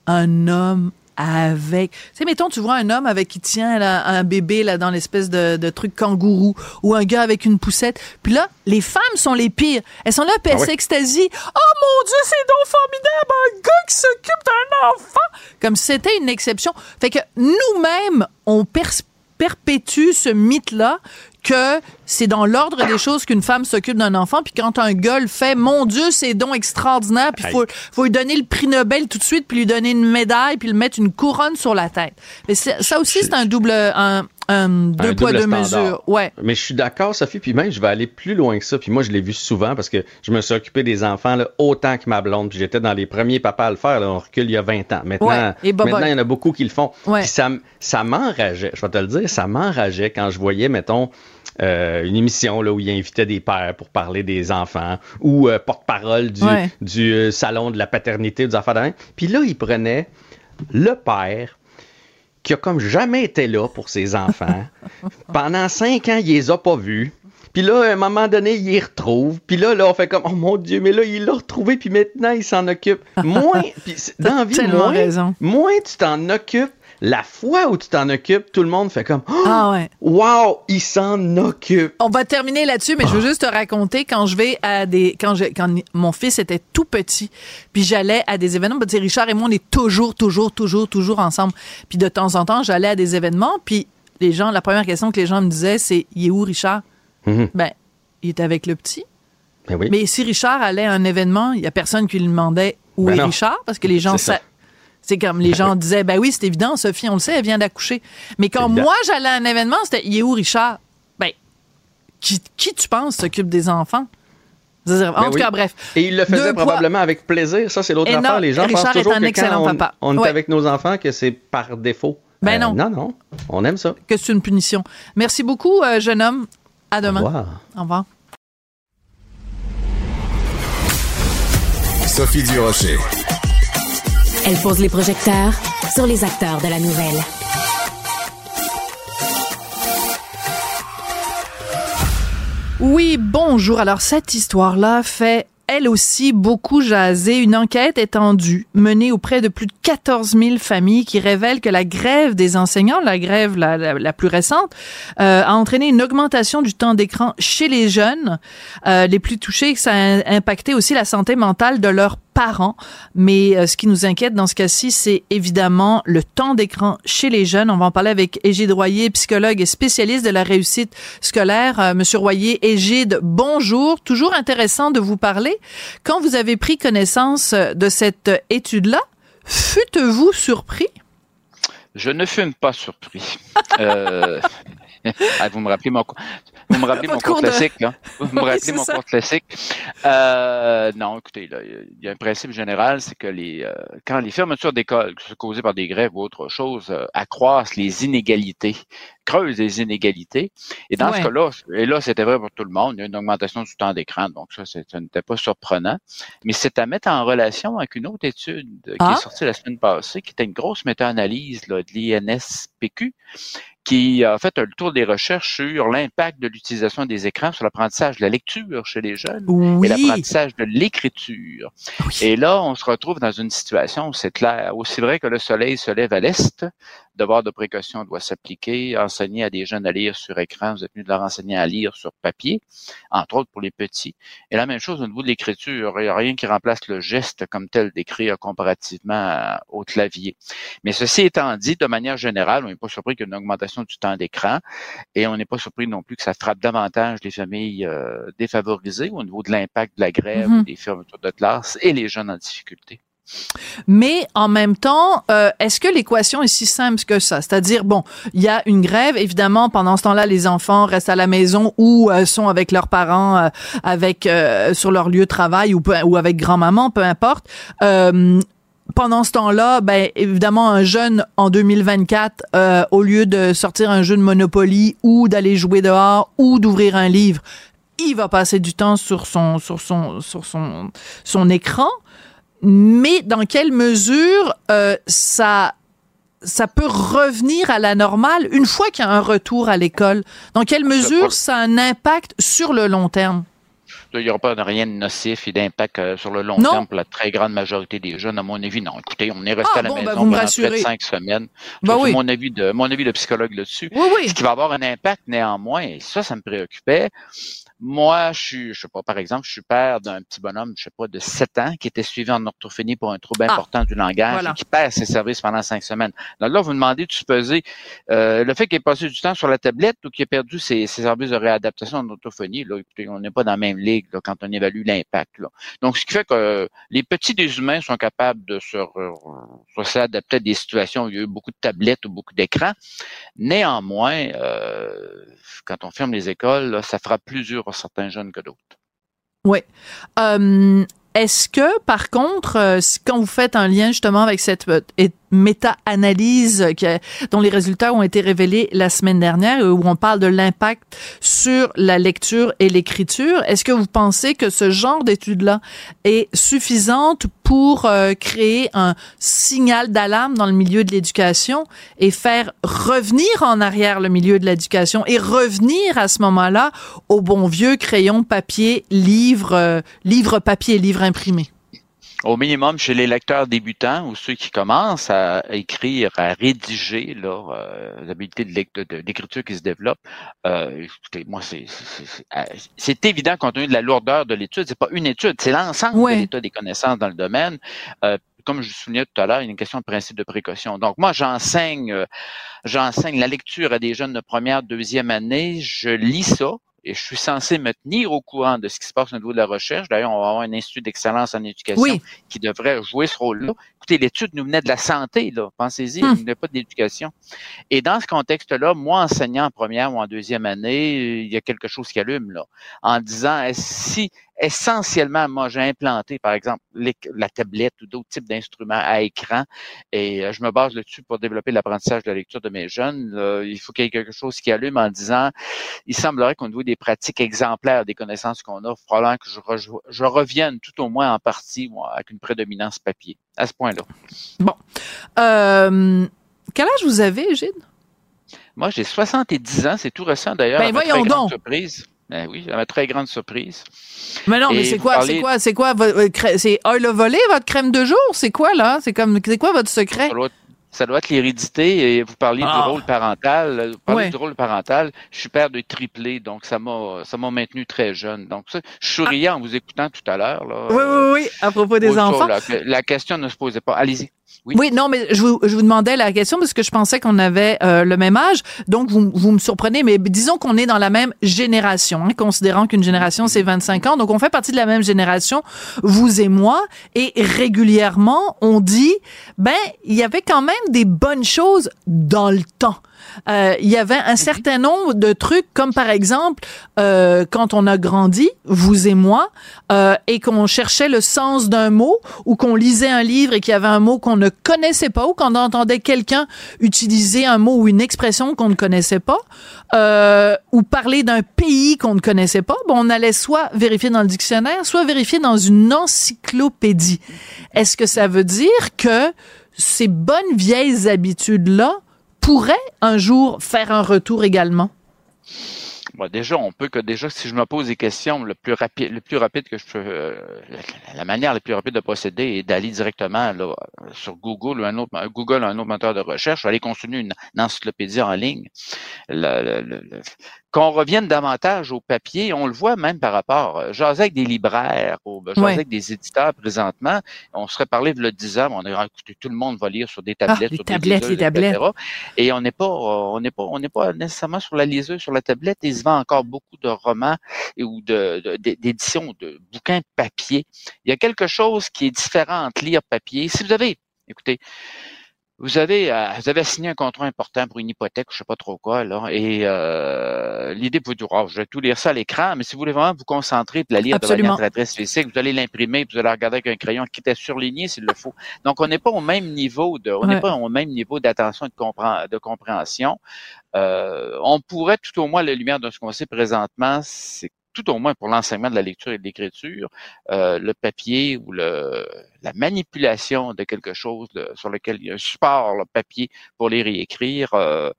un homme avec. Tu sais, mettons, tu vois un homme avec qui tient là, un bébé là, dans l'espèce de, de truc kangourou ou un gars avec une poussette. Puis là, les femmes sont les pires. Elles sont là, puis elles Ah s'extasient. Oh mon Dieu, c'est donc formidable! Un gars qui s'occupe d'un enfant! Comme si c'était une exception. Fait que nous-mêmes, on pers- perpétue ce mythe-là que c'est dans l'ordre des choses qu'une femme s'occupe d'un enfant, puis quand un gars le fait, mon Dieu, c'est donc extraordinaire, puis il faut, faut lui donner le prix Nobel tout de suite, puis lui donner une médaille, puis lui mettre une couronne sur la tête. Mais ça aussi, c'est un double, un, un deux Un poids, deux mesures. Ouais. Mais je suis d'accord, Sophie, puis même, je vais aller plus loin que ça. Puis moi, je l'ai vu souvent parce que je me suis occupé des enfants là, autant que ma blonde. Puis j'étais dans les premiers papas à le faire. Là, on recule il y a 20 ans. Maintenant, Ouais, et bye-bye. maintenant il y en a beaucoup qui le font. Ouais. Puis ça, ça m'enrageait, je vais te le dire, ça m'enrageait quand je voyais, mettons, euh, une émission là, où il invitait des pères pour parler des enfants ou euh, porte-parole du, Ouais. du euh, salon de la paternité des enfants. Puis là, il prenait le père qui a comme jamais été là pour ses enfants. Pendant cinq ans, il les a pas vus. Puis là, à un moment donné, il les retrouve. Puis là, là, on fait comme, oh mon Dieu, mais là, il l'a retrouvé, puis maintenant, il s'en occupe. Moins, puis c'est- dans vie, tellement moins, raison. moins tu t'en occupes, la fois où tu t'en occupes, tout le monde fait comme, oh, Ah ouais. wow, il s'en occupe. On va terminer là-dessus, mais je veux juste te raconter quand je vais à des quand je, quand mon fils était tout petit, puis j'allais à des événements. Tu sais, Richard et moi, on est toujours, toujours, toujours, toujours ensemble. Puis de temps en temps, j'allais à des événements, puis les gens, la première question que les gens me disaient, c'est il est où Richard? Mhm. Ben, il est avec le petit. Ben oui. Mais si Richard allait à un événement, il y a personne qui lui demandait où Ben est non. Richard, parce que les gens C'est comme les gens disaient, ben oui, c'est évident, Sophie, on le sait, elle vient d'accoucher. Mais quand moi, j'allais à un événement, c'était, il est où Richard? Ben, qui, qui tu penses s'occupe des enfants? En Ben tout oui. cas, bref. Et il le faisait Deux poids- probablement avec plaisir. Ça, c'est l'autre affaire. Les gens Richard pensent est toujours un que excellent quand on, papa. on Ouais. est avec nos enfants, que c'est par défaut. Ben Euh, non. Non, non. On aime ça. Que c'est une punition. Merci beaucoup, euh, jeune homme. À demain. Au revoir. Au revoir. Sophie Durocher. Elle pose les projecteurs sur les acteurs de la nouvelle. Oui, bonjour. Alors, cette histoire-là fait elle aussi beaucoup jaser. Une enquête étendue menée auprès de plus de 14 000 familles qui révèle que la grève des enseignants, la grève la, plus récente, euh, a entraîné une augmentation du temps d'écran chez les jeunes, euh, les plus touchés, que ça a impacté aussi la santé mentale de leurs parents. Mais euh, ce qui nous inquiète dans ce cas-ci, c'est évidemment le temps d'écran chez les jeunes. On va en parler avec Égide Royer, psychologue et spécialiste de la réussite scolaire. Euh, Monsieur Royer, Égide, bonjour. Toujours intéressant de vous parler. Quand vous avez pris connaissance euh, de cette étude-là, fûtes-vous surpris? Je ne fume pas surpris. Ah, vous me rappelez mon, vous me rappelez mon cours de- classique, là. Vous me rappelez mon ça. cours classique. Euh, non, écoutez, là, il y a un principe général, c'est que les, euh, quand les fermetures d'écoles, que ce soit causées par des grèves ou autre chose, euh, accroissent les inégalités, creusent les inégalités. Et dans Ouais. ce cas-là, et là, c'était vrai pour tout le monde, il y a une augmentation du temps d'écran, donc ça, ça n'était pas surprenant. Mais c'est à mettre en relation avec une autre étude qui Ah? est sortie la semaine passée, qui était une grosse méta-analyse là, de l'INSPQ, qui a fait le tour des recherches sur l'impact de l'utilisation des écrans sur l'apprentissage de la lecture chez les jeunes Oui. et l'apprentissage de l'écriture. Et là, on se retrouve dans une situation où c'est clair. Aussi vrai que le soleil se lève à l'est, devoir de précaution doit s'appliquer. Enseigner à des jeunes à lire sur écran, vous êtes mieux de leur enseigner à lire sur papier, entre autres pour les petits. Et la même chose au niveau de l'écriture. Il n'y a rien qui remplace le geste comme tel d'écrire comparativement à- au clavier. Mais ceci étant dit, de manière générale, on n'est pas surpris qu'il y ait une augmentation du temps d'écran et on n'est pas surpris non plus que ça frappe davantage les familles euh, défavorisées au niveau de l'impact de la grève, Mhm. des fermetures de classe et les jeunes en difficulté. Mais en même temps, euh, est-ce que l'équation est si simple que ça? C'est-à-dire, bon, il y a une grève, évidemment, pendant ce temps-là, les enfants restent à la maison ou euh, sont avec leurs parents, euh, avec euh, sur leur lieu de travail ou, ou avec grand-maman, peu importe. Pendant ce temps-là, ben évidemment, un jeune en 2024, euh, au lieu de sortir un jeu de Monopoly ou d'aller jouer dehors ou d'ouvrir un livre, il va passer du temps sur son sur son sur son son écran. Mais dans quelle mesure euh, ça ça peut revenir à la normale une fois qu'il y a un retour à l'école? Dans quelle mesure ça a un impact sur le long terme? il n'y aura pas rien de nocif et d'impact euh, sur le long terme pour la très grande majorité des jeunes, à mon avis. Non, écoutez, on est resté ah, à la bon, ben, maison me pendant près de cinq semaines. Ben C'est oui. mon avis de mon avis de psychologue là-dessus. Oui, oui. Ce qui va avoir un impact néanmoins, et ça, ça me préoccupait. Moi, je suis, je sais pas, par exemple, je suis père d'un petit bonhomme, je sais pas, de 7 ans, qui était suivi en orthophonie pour un trouble Ah, important du langage voilà. et qui perd ses services pendant cinq semaines. Donc là, vous me demandez de supposer euh, le fait qu'il ait passé du temps sur la tablette ou qu'il ait perdu ses, ses services de réadaptation en orthophonie, là, écoutez, on n'est pas dans la même ligue là, quand on évalue l'impact. Donc, ce qui fait que euh, les petits des humains sont capables de se, se s'adapter à des situations où il y a eu beaucoup de tablettes ou beaucoup d'écrans. Néanmoins, euh, quand on ferme les écoles, là, ça fera plus dur à certains jeunes que d'autres. Euh, Est-ce que, par contre, euh, quand vous faites un lien justement avec cette euh, méta-analyse dont les résultats ont été révélés la semaine dernière, euh, où on parle de l'impact sur la lecture et l'écriture, est-ce que vous pensez que ce genre d'étude-là est suffisante pour euh, créer un signal d'alarme dans le milieu de l'éducation et faire revenir en arrière le milieu de l'éducation et revenir à ce moment-là au bon vieux crayon, papier, livre, euh, livre papier, livre imprimé? Au minimum, chez les lecteurs débutants ou ceux qui commencent à écrire, à rédiger, là, euh, l'habilité de lec- de- d'écriture qui se développe, euh, écoutez, moi, c'est c'est- évident compte tenu de la lourdeur de l'étude. C'est pas une étude, c'est l'ensemble de l'état des connaissances dans le domaine. Euh, comme je soulignais tout à l'heure, il y a une question de principe de précaution. Donc, moi, j'enseigne, euh, j'enseigne la lecture à des jeunes de première, deuxième année. Je lis ça. Et je suis censé me tenir au courant de ce qui se passe au niveau de la recherche. D'ailleurs, on va avoir un institut d'excellence en éducation Oui. qui devrait jouer ce rôle-là. Écoutez, l'étude nous venait de la santé, là. Pensez-y, elle Hmm. ne venait pas de l'éducation. Et dans ce contexte-là, moi, enseignant en première ou en deuxième année, il y a quelque chose qui allume, là. En disant, si essentiellement, moi, j'ai implanté, par exemple, les- la tablette ou d'autres types d'instruments à écran, et euh, je me base là-dessus pour développer l'apprentissage de la lecture de mes jeunes, là, il faut qu'il y ait quelque chose qui allume en disant, il semblerait qu'au niveau des pratiques exemplaires des connaissances qu'on a, probablement que je, revienne tout au moins en partie, moi, avec une prédominance papier, à ce point-là. Euh, quel âge vous avez, Gilles? Moi, j'ai 70 ans, c'est tout récent d'ailleurs. Ben, voyons donc. Surprise. Ben oui, à ma très grande surprise. Mais non, mais c'est quoi, parlez- c'est quoi, c'est quoi, euh, c'est oil volé votre crème de jour? C'est quoi, là? C'est comme, c'est quoi votre secret? Ça doit, être l'hérédité. Et vous parliez Ah. du rôle parental. Vous parlez Ouais. du rôle parental. Je suis père de triplé, donc ça m'a, ça m'a maintenu très jeune. Donc ça, je souriais en vous écoutant tout à l'heure. Oui, oui, oui, à propos des chose, enfants. La question ne se posait pas. Allez-y. Oui. Non, mais je vous, je vous demandais la question parce que je pensais qu'on avait euh, le même âge. Donc, vous, vous me surprenez, mais disons qu'on est dans la même génération, hein, considérant qu'une génération, c'est 25 ans. Donc, on fait partie de la même génération, vous et moi. Et régulièrement, on dit, ben, il y avait quand même des bonnes choses dans le temps. Euh, il y avait un certain nombre de trucs, comme par exemple, euh, quand on a grandi, vous et moi, euh, et qu'on cherchait le sens d'un mot, ou qu'on lisait un livre et qu'il y avait un mot qu'on ne connaissait pas, ou qu'on entendait quelqu'un utiliser un mot ou une expression qu'on ne connaissait pas, euh, ou parler d'un pays qu'on ne connaissait pas, bon, on allait soit vérifier dans le dictionnaire, soit vérifier dans une encyclopédie. Est-ce que ça veut dire que ces bonnes vieilles habitudes-là pourraient un jour faire un retour également? Bon, déjà, on peut que déjà, si je me pose des questions, le plus rapide, le plus rapide que je peux, euh, la, manière la plus rapide de procéder est d'aller directement là, sur Google ou un autre, Google un autre moteur de recherche, aller consulter une, encyclopédie en ligne. Qu'on revienne davantage au papier, on le voit même par rapport, euh, jaser avec des libraires, ben, jaser Ouais. avec des éditeurs présentement, on serait parlé de le 10 ans, mais on a ah, écoutez, tout le monde va lire sur des tablettes, les sur des tablettes, les liseuses, etc. tablettes. Et on n'est pas, euh, on n'est pas, on n'est pas nécessairement sur la liseuse, sur la tablette. Il se vend encore beaucoup de romans et ou de, d'éditions de bouquins papier. Il y a quelque chose qui est différent entre lire papier. Si vous avez, écoutez, vous avez, euh, vous avez signé un contrat important pour une hypothèque, je sais pas trop quoi, là, et euh, l'idée peut dire, oh, je vais tout lire ça à l'écran, mais si vous voulez vraiment vous concentrer et la lire Absolument. de très spécifique, vous allez l'imprimer, vous allez regarder avec un crayon qui était surligné s'il le faut. Donc, on n'est pas au même niveau de, on n'est Ouais. pas au même niveau d'attention et de, compré- de compréhension. Euh, on pourrait tout au moins, à la lumière de ce qu'on sait présentement, c'est tout au moins pour l'enseignement de la lecture et de l'écriture, euh, le papier ou le, la manipulation de quelque chose sur lequel il y a un support, le papier pour lire et écrire, euh,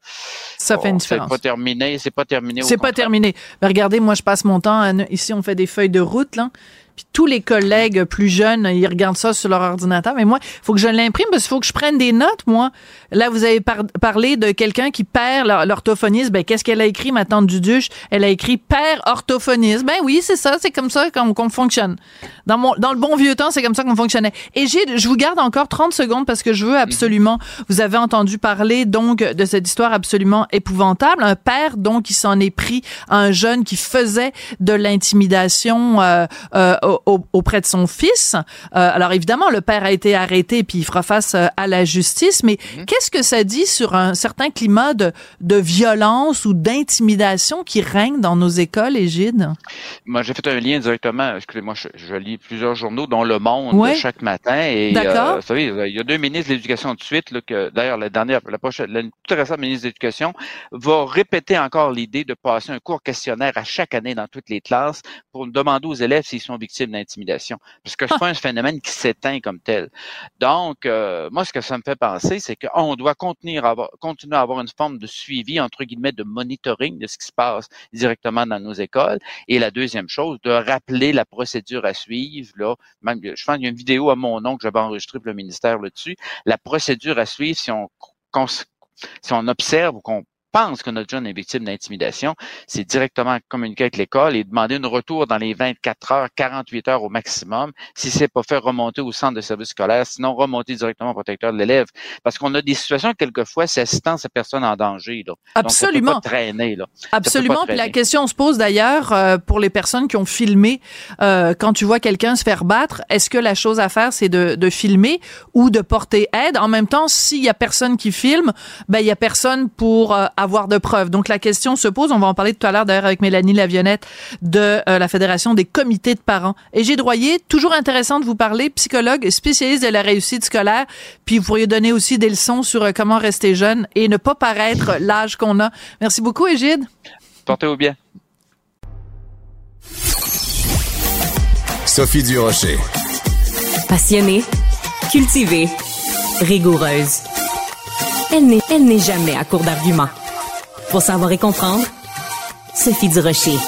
ça fait une différence. C'est pas terminé, c'est pas terminé. C'est pas terminé. Mais regardez, moi je passe mon temps ici, on fait des feuilles de route là. Puis tous les collègues plus jeunes, ils regardent ça sur leur ordinateur. Mais moi, il faut que je l'imprime parce qu'il faut que je prenne des notes, moi. Là, vous avez parlé de quelqu'un qui perd l'orthophonisme. Ben, qu'est-ce qu'elle a écrit, ma tante Duduche? Elle a écrit père orthophonisme. Ben oui, c'est ça. C'est comme ça qu'on fonctionne. Dans, mon, dans le bon vieux temps, c'est comme ça qu'on fonctionnait. Et je vous garde encore 30 secondes parce que je veux absolument, vous avez entendu parler donc de cette histoire absolument épouvantable. Un père, donc, qui s'en est pris à un jeune qui faisait de l'intimidation euh, euh, auprès de son fils. Euh, alors évidemment, le père a été arrêté puis il fera face euh, à la justice, mais mhm. qu'est-ce que ça dit sur un certain climat de, de violence ou d'intimidation qui règne dans nos écoles, Égide? Moi, j'ai fait un lien directement. Excusez-moi, je, lis plusieurs journaux, dont Le Monde, chaque matin. Et, euh, vous savez, il y a deux ministres de l'Éducation de suite, là, que d'ailleurs, la dernière, la prochaine, la toute récente ministre de l'Éducation va répéter encore l'idée de passer un cours questionnaire à chaque année dans toutes les classes pour demander aux élèves s'ils sont victimes d'intimidation, parce que c'est pas un phénomène qui s'éteint comme tel. Donc, euh, moi, ce que ça me fait penser, c'est qu'on doit continuer à, avoir, continuer à avoir une forme de suivi, entre guillemets, de monitoring de ce qui se passe directement dans nos écoles. Et la deuxième chose, de rappeler la procédure à suivre. Là, même, je pense qu'il y a une vidéo à mon nom que j'avais enregistrée pour le ministère là-dessus. La procédure à suivre si on si on observe ou qu'on pense que notre jeune est victime d'intimidation, c'est directement communiquer avec l'école et demander un retour dans les 24 heures, 48 heures au maximum. Si c'est pas fait, remonter au centre de service scolaire, sinon remonter directement au protecteur de l'élève. Parce qu'on a des situations, quelquefois, c'est assistance à personne en danger. Là. Absolument. Donc, ça peut pas traîner. Là. Absolument. Puis la question se pose d'ailleurs euh, pour les personnes qui ont filmé euh, quand tu vois quelqu'un se faire battre, est-ce que la chose à faire, c'est de, de filmer ou de porter aide? En même temps, s'il y a personne qui filme, ben il y a personne pour euh, avoir de preuves. Donc la question se pose, on va en parler tout à l'heure d'ailleurs avec Mélanie Lavionnette de euh, la Fédération des comités de parents. Et j'ai Droyer, toujours intéressant de vous parler, psychologue, spécialiste de la réussite scolaire, puis vous pourriez donner aussi des leçons sur euh, comment rester jeune et ne pas paraître l'âge qu'on a. Merci beaucoup, Égide. Portez-vous bien. Sophie Durocher. Passionnée, cultivée, rigoureuse. Elle n'est jamais à court d'arguments. Pour savoir et comprendre, Sophie Durocher.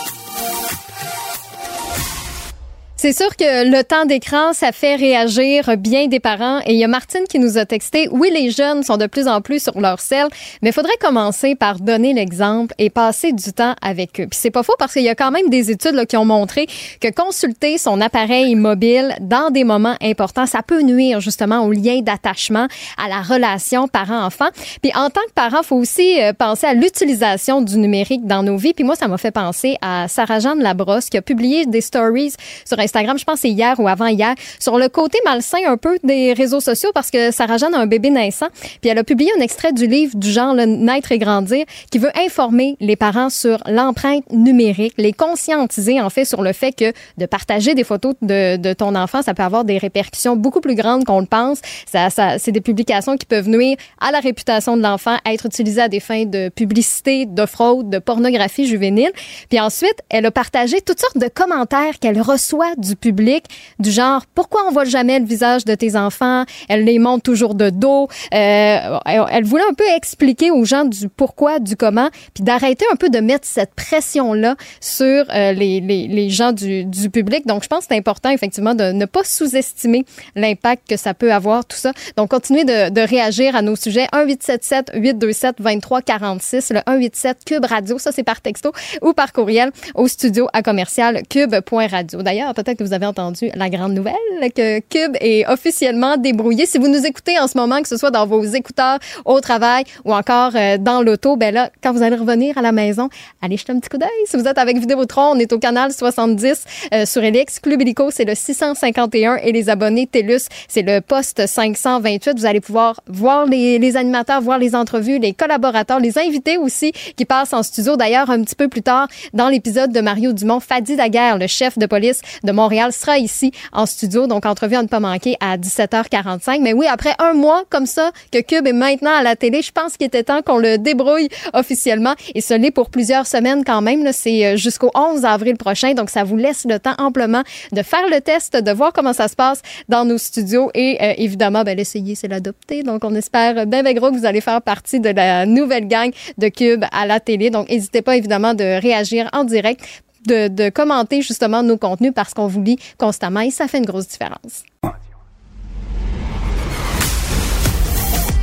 C'est sûr que le temps d'écran, ça fait réagir bien des parents. Et il y a Martine qui nous a texté, oui, les jeunes sont de plus en plus sur leur selle, mais il faudrait commencer par donner l'exemple et passer du temps avec eux. Puis c'est pas faux parce qu'il y a quand même des études qui ont montré que consulter son appareil mobile dans des moments importants, ça peut nuire justement au lien d'attachement, à la relation parent-enfant. Puis en tant que parent, faut aussi euh, penser à l'utilisation du numérique dans nos vies. Puis moi, ça m'a fait penser à Sarah-Jeanne Labrosse qui a publié des stories sur Instagram, je pense c'est hier ou avant-hier, sur le côté malsain un peu des réseaux sociaux parce que Sarah Jeanne a un bébé naissant. Puis elle a publié un extrait du livre du genre le Naître et grandir qui veut informer les parents sur l'empreinte numérique, les conscientiser en fait sur le fait que de partager des photos de, ton enfant, ça peut avoir des répercussions beaucoup plus grandes qu'on le pense. Ça, ça, c'est des publications qui peuvent nuire à la réputation de l'enfant, être utilisées à des fins de publicité, de fraude, de pornographie juvénile. Puis ensuite, elle a partagé toutes sortes de commentaires qu'elle reçoit public, du genre pourquoi on voit jamais le visage de tes enfants, elle les montre toujours de dos. Euh, elle voulait un peu expliquer aux gens du pourquoi, du comment, puis d'arrêter un peu de mettre cette pression là sur euh, les, les, gens du, du public. Donc je pense que c'est important effectivement de ne pas sous-estimer l'impact que ça peut avoir tout ça. Donc continuez de, de réagir à nos sujets 1877 827 2346 le 187 Cube Radio, ça c'est par texto ou par courriel au studio à commercial cube.radio. D'ailleurs, peut-être que vous avez entendu la grande nouvelle que Cube est officiellement débrouillé. Si vous nous écoutez en ce moment, que ce soit dans vos écouteurs, au travail ou encore euh, dans l'auto, ben là, quand vous allez revenir à la maison, allez jeter un petit coup d'œil. Si vous êtes avec Vidéotron, on est au canal 70 euh, sur Elix. Club Illico, c'est le 651 et les abonnés TELUS, c'est le poste 528. Vous allez pouvoir voir les, animateurs, voir les entrevues, les collaborateurs, les invités aussi qui passent en studio. D'ailleurs, un petit peu plus tard dans l'épisode de Mario Dumont, Fadi Daguerre, le chef de police de Montréal sera ici en studio. Donc, entrevue à ne pas manquer à 17h45. Mais oui, après un mois comme ça, que Cube est maintenant à la télé, je pense qu'il était temps qu'on le débrouille officiellement. Et ce l'est pour plusieurs semaines quand même. C'est euh, jusqu'au 11 avril prochain. Donc, ça vous laisse le temps amplement de faire le test, de voir comment ça se passe dans nos studios. Et euh, évidemment, ben, l'essayer, c'est l'adopter. Donc, on espère bien, bien gros que vous allez faire partie de la nouvelle gang de Cube à la télé. Donc, n'hésitez pas évidemment de réagir en direct de, de, commenter justement nos contenus parce qu'on vous lit constamment et ça fait une grosse différence.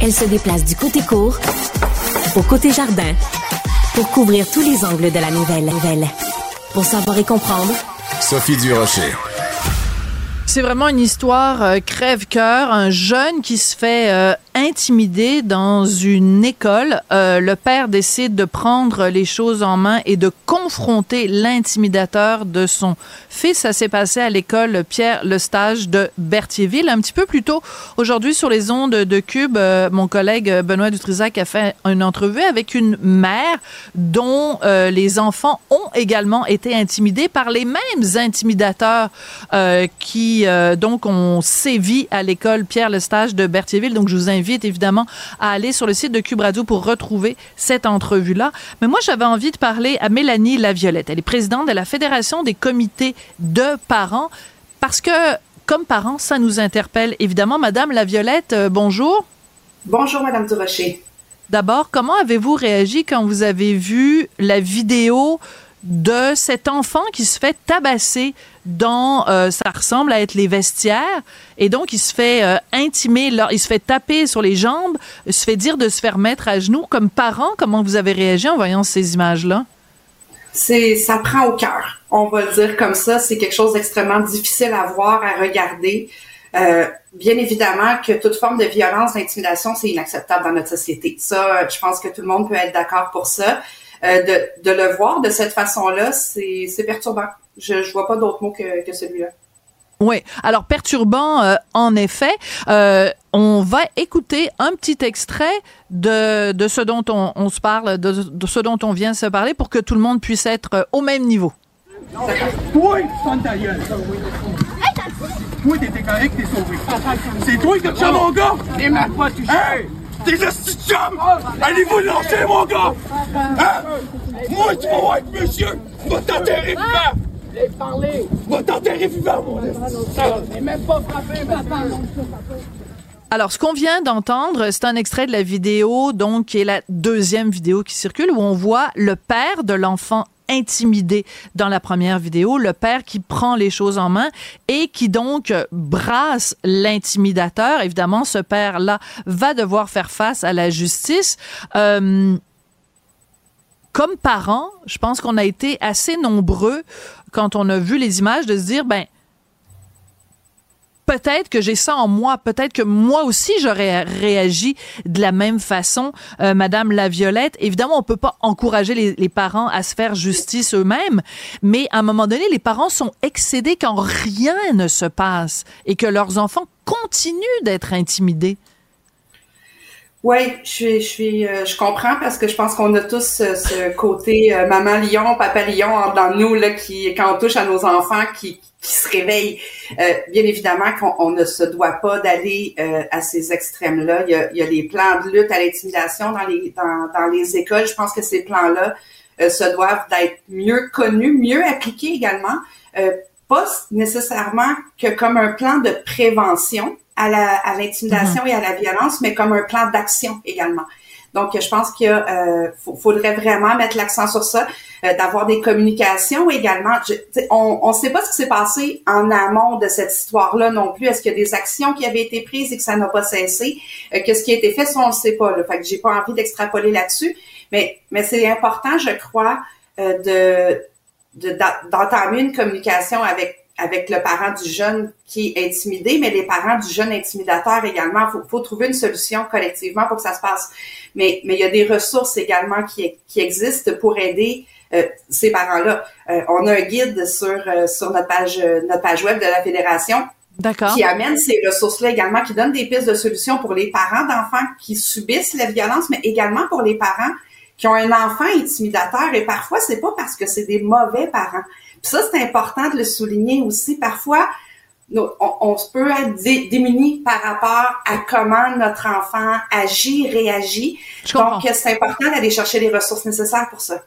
Elle se déplace du côté court au côté jardin pour couvrir tous les angles de la nouvelle. nouvelle. Pour savoir et comprendre, Sophie Durocher. C'est vraiment une histoire euh, crève-cœur. Un jeune qui se fait euh, intimider dans une école. Euh, le père décide de prendre les choses en main et de confronter l'intimidateur de son fils. Ça s'est passé à l'école Pierre Le Stage de Berthierville. Un petit peu plus tôt, aujourd'hui, sur les ondes de Cube, euh, mon collègue Benoît Dutrisac a fait une entrevue avec une mère dont les enfants ont également été intimidés par les mêmes intimidateurs euh, qui, euh, donc, ont sévi à l'école Pierre Le Stage de Berthierville. Donc, je vous invite invite évidemment à aller sur le site de Cube Radio pour retrouver cette entrevue-là. Mais moi, j'avais envie de parler à Mélanie Laviolette. Elle est présidente de la Fédération des comités de parents parce que, comme parents, ça nous interpelle évidemment. Madame Laviolette, euh, bonjour. Bonjour, Madame Durocher. D'abord, comment avez-vous réagi quand vous avez vu la vidéo de cet enfant qui se fait tabasser dans, euh, ça ressemble à être les vestiaires, et donc il se fait euh, intimer, il se fait taper sur les jambes, il se fait dire de se faire mettre à genoux. Comme parent, comment vous avez réagi en voyant ces images-là? C'est, ça prend au cœur. On va le dire comme ça. C'est quelque chose d'extrêmement difficile à voir, à regarder. Euh, bien évidemment que toute forme de violence, d'intimidation, c'est inacceptable dans notre société. Ça, je pense que tout le monde peut être d'accord pour ça. Euh, de, de, le voir de cette façon-là, c'est perturbant. Je ne vois pas d'autre mot que, que celui-là. Oui, alors perturbant euh, en effet. Euh, on va écouter un petit extrait de, de ce dont on, on se parle, de, de, ce dont on vient se parler pour que tout le monde puisse être au même niveau. Toi, Toi, t'étais correct, t'es sauvé. C'est toi qui as mon gars! Même pas touché! Hey! T'es hosties de chum! Allez-vous lancer, mon gars! Hein? Moi, tu vas être monsieur! Vas t'enterrer vivant! Parlé! Tu vas t'enterrer vivant, mon T'es même pas frappé, papa! Alors, ce qu'on vient d'entendre, c'est un extrait de la vidéo, donc, qui est la deuxième vidéo qui circule, où on voit le père de l'enfant intimidé dans la première vidéo, le père qui prend les choses en main et qui donc brasse l'intimidateur. Évidemment, ce père-là va devoir faire face à la justice. Euh, comme parents, je pense qu'on a été assez nombreux quand on a vu les images de se dire, ben, peut-être que j'ai ça en moi, peut-être que moi aussi j'aurais réagi de la même façon, euh, Madame la Violette. Évidemment, on peut pas encourager les, les parents à se faire justice eux-mêmes, mais à un moment donné, les parents sont excédés quand rien ne se passe et que leurs enfants continuent d'être intimidés. Oui, je suis, je suis, euh, je comprends parce que je pense qu'on a tous euh, ce côté euh, maman lion, papa lion dans nous là, qui quand on touche à nos enfants, qui, qui se réveillent. Euh, bien évidemment qu'on on ne se doit pas d'aller à ces extrêmes-là. Il y a, il y a les plans de lutte à l'intimidation dans les dans, dans les écoles. Je pense que ces plans-là se doivent d'être mieux connus, mieux appliqués également. pas nécessairement que comme un plan de prévention, à la à l'intimidation mm-hmm. et à la violence, mais comme un plan d'action également. Donc, je pense qu'il euh, faudrait vraiment mettre l'accent sur ça, euh, d'avoir des communications également. Je, on ne sait pas ce qui s'est passé en amont de cette histoire-là non plus. Est-ce qu'il y a des actions qui avaient été prises et que ça n'a pas cessé? Euh, Qu'est-ce qui a été fait? Ça, on ne sait pas. Là. Fait que j'ai pas envie d'extrapoler là-dessus. Mais, mais c'est important, je crois, euh, de d'entamer une communication avec avec le parent du jeune qui est intimidé, mais les parents du jeune intimidateur également. Il faut, faut, trouver une solution collectivement pour que ça se passe. Mais, mais il y a des ressources également qui, qui existent pour aider euh, ces parents-là. Euh, on a un guide sur, euh, sur notre page, notre page web de la Fédération qui amène ces ressources-là également, qui donne des pistes de solutions pour les parents d'enfants qui subissent la violence, mais également pour les parents qui ont un enfant intimidateur. Et parfois, c'est pas parce que c'est des mauvais parents ça, c'est important de le souligner aussi. Parfois, on, on peut être démuni par rapport à comment notre enfant agit, réagit. Donc, c'est important d'aller chercher les ressources nécessaires pour ça.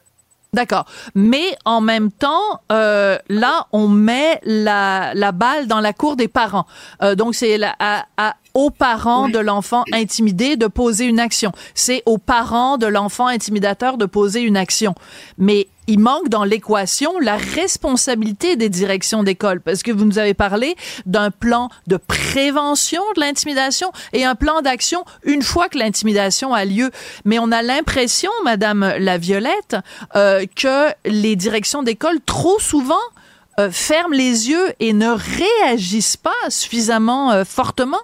D'accord. Mais en même temps, euh, là, on met la, la, balle dans la cour des parents. Euh, donc, c'est à, à, aux parents de l'enfant intimidé de poser une action. C'est aux parents de l'enfant intimidateur de poser une action. Mais il manque dans l'équation la responsabilité des directions d'école parce que vous nous avez parlé d'un plan de prévention de l'intimidation et un plan d'action une fois que l'intimidation a lieu. Mais on a l'impression, Madame la Violette, euh, que les directions d'école trop souvent euh, ferment les yeux et ne réagissent pas suffisamment euh, fortement.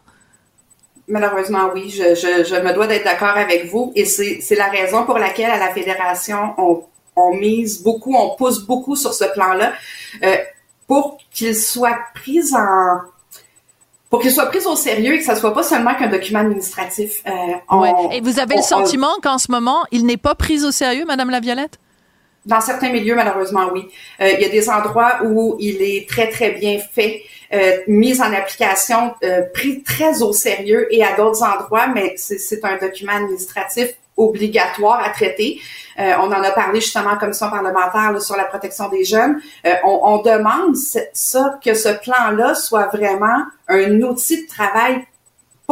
Malheureusement, oui, je, je, je me dois d'être d'accord avec vous et c'est la raison pour laquelle à la fédération, on on mise beaucoup, on pousse beaucoup sur ce plan-là euh, pour qu'il soit pris en pour qu'il soit pris au sérieux et que ça soit pas seulement qu'un document administratif. Euh, Et vous avez le sentiment qu'en ce moment, il n'est pas pris au sérieux, Madame Laviolette? Dans certains milieux, malheureusement, oui. Euh, il y a des endroits où il est très, très bien fait, euh, mis en application, euh, pris très au sérieux, et à d'autres endroits, mais c'est un document administratif obligatoire à traiter. Euh, on en a parlé justement en commission parlementaire sur la protection des jeunes. Euh, on, on, demande ça, que ce plan-là soit vraiment un outil de travail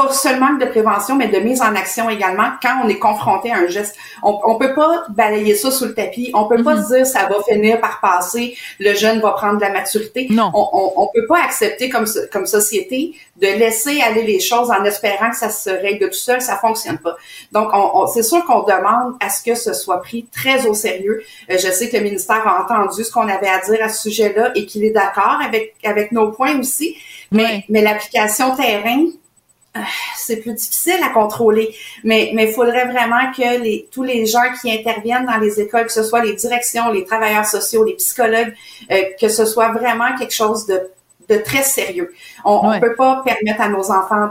pas seulement de prévention, mais de mise en action également quand on est confronté à un geste. On, on peut pas balayer ça sous le tapis. On peut pas mm-hmm. se dire ça va finir par passer, le jeune va prendre de la maturité. Non. On, on, on peut pas accepter comme, comme société de laisser aller les choses en espérant que ça se règle tout seul. Ça fonctionne pas. Donc, on, c'est sûr qu'on demande à ce que ce soit pris très au sérieux. Euh, je sais que le ministère a entendu ce qu'on avait à dire à ce sujet-là et qu'il est d'accord avec, avec nos points aussi. Mais, mais l'application terrain, c'est plus difficile à contrôler, mais mais il faudrait vraiment que les tous les gens qui interviennent dans les écoles, que ce soit les directions, les travailleurs sociaux, les psychologues, euh, que ce soit vraiment quelque chose de de très sérieux. On ne peut pas permettre à nos enfants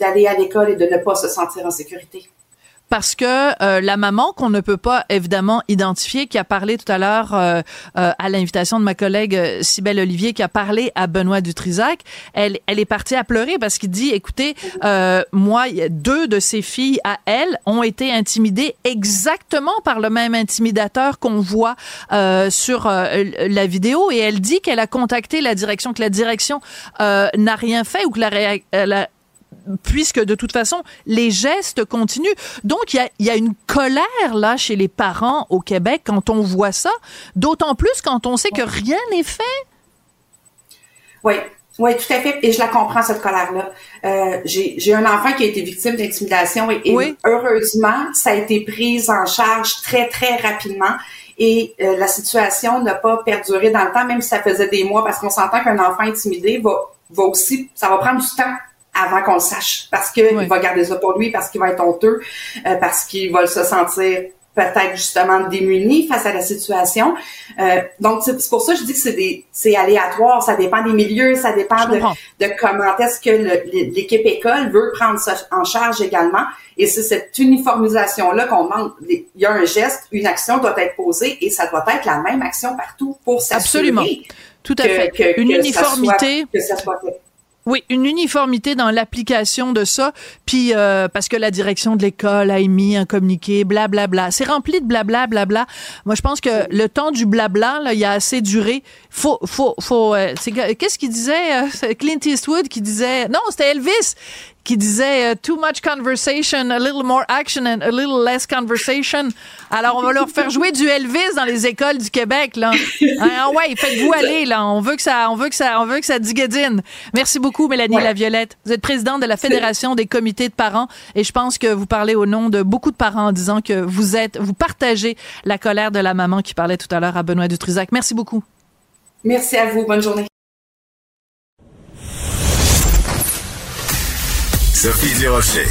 d'aller à l'école et de ne pas se sentir en sécurité parce que euh, la maman qu'on ne peut pas évidemment identifier, qui a parlé tout à l'heure euh, euh, à l'invitation de ma collègue Cybelle Olivier, qui a parlé à Benoît Dutrisac, elle, elle est partie à pleurer parce qu'il dit, écoutez, moi, deux de ses filles à elle ont été intimidées exactement par le même intimidateur qu'on voit sur la vidéo, et elle dit qu'elle a contacté la direction, que la direction n'a rien fait ou que la, la puisque de toute façon, les gestes continuent. Donc, il y a, une colère là chez les parents au Québec quand on voit ça, d'autant plus quand on sait que rien n'est fait. Oui, oui, tout à fait. Et je la comprends, cette colère-là. Euh, j'ai un enfant qui a été victime d'intimidation et, heureusement, ça a été pris en charge très, très rapidement. Et euh, la situation n'a pas perduré dans le temps, même si ça faisait des mois, parce qu'on s'entend qu'un enfant intimidé va, va aussi, ça va prendre du temps avant qu'on le sache. Parce qu'il va garder ça pour lui, parce qu'il va être honteux, euh, parce qu'il va se sentir peut-être justement démuni face à la situation. Euh, donc c'est pour ça que je dis que c'est aléatoire, ça dépend des milieux, ça dépend de, de, comment est-ce que l'équipe école veut prendre ça en charge également. Et c'est cette uniformisation là qu'on demande. Il y a un geste, une action doit être posée et ça doit être la même action partout pour s'assurer Absolument. Tout à fait. une uniformité. que ça soit fait. Oui, une uniformité dans l'application de ça, puis euh, parce que la direction de l'école a émis un communiqué, blablabla. Bla, bla. C'est rempli de blabla, blabla. Moi, je pense que le temps du blabla, là, il a assez duré. Faut, faut, faut. Euh, qu'est-ce qu'il disait euh, Clint Eastwood qui disait Non, c'était Elvis qui disait euh, too much conversation, a little more action and a little less conversation. Alors on va leur faire jouer du Elvis dans les écoles du Québec là. Ah ouais, faites-vous aller là. On veut que ça, on veut que ça, on veut que ça digadine. Merci beaucoup Mélanie Laviolette. Vous êtes présidente de la Fédération des comités de parents et je pense que vous parlez au nom de beaucoup de parents en disant que vous êtes, vous partagez la colère de la maman qui parlait tout à l'heure à Benoît Dutrisac. Merci beaucoup. Merci à vous. Bonne journée. Sophie Durocher.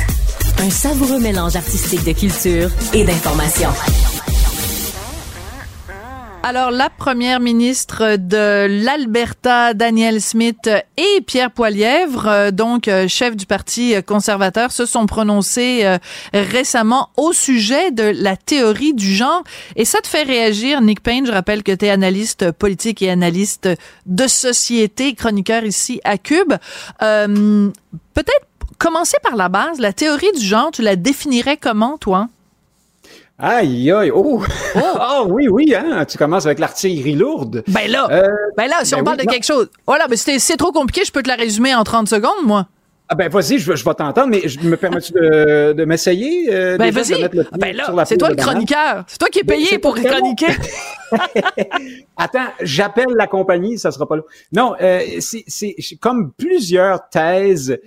Un savoureux mélange artistique de culture et d'information. Alors, la première ministre de l'Alberta, Danielle Smith, et Pierre Poilièvre, euh, donc euh, chef du Parti conservateur, se sont prononcés euh, récemment au sujet de la théorie du genre. Et ça te fait réagir, Nick Payne. Je rappelle que tu es analyste politique et analyste de société, chroniqueur ici à Cube. Euh, Peut-être commencer par la base. La théorie du genre, tu la définirais comment, toi? Aïe, aïe, oh! Ah oui, oui, hein, tu commences avec l'artillerie lourde. Ben là, Euh, ben là, si ben on parle oui, de non. quelque chose. Voilà, mais c'est c'est trop compliqué, je peux te la résumer en 30 secondes, moi. Ah ben vas-y, je, je vais t'entendre, mais je me permets-tu de, de m'essayer? euh, Ben vas-y. pied Ben là, c'est toi le chroniqueur. C'est toi qui es Ben, payé pour chroniquer. Attends, j'appelle la compagnie, ça sera pas long. Non, euh, c'est comme plusieurs thèses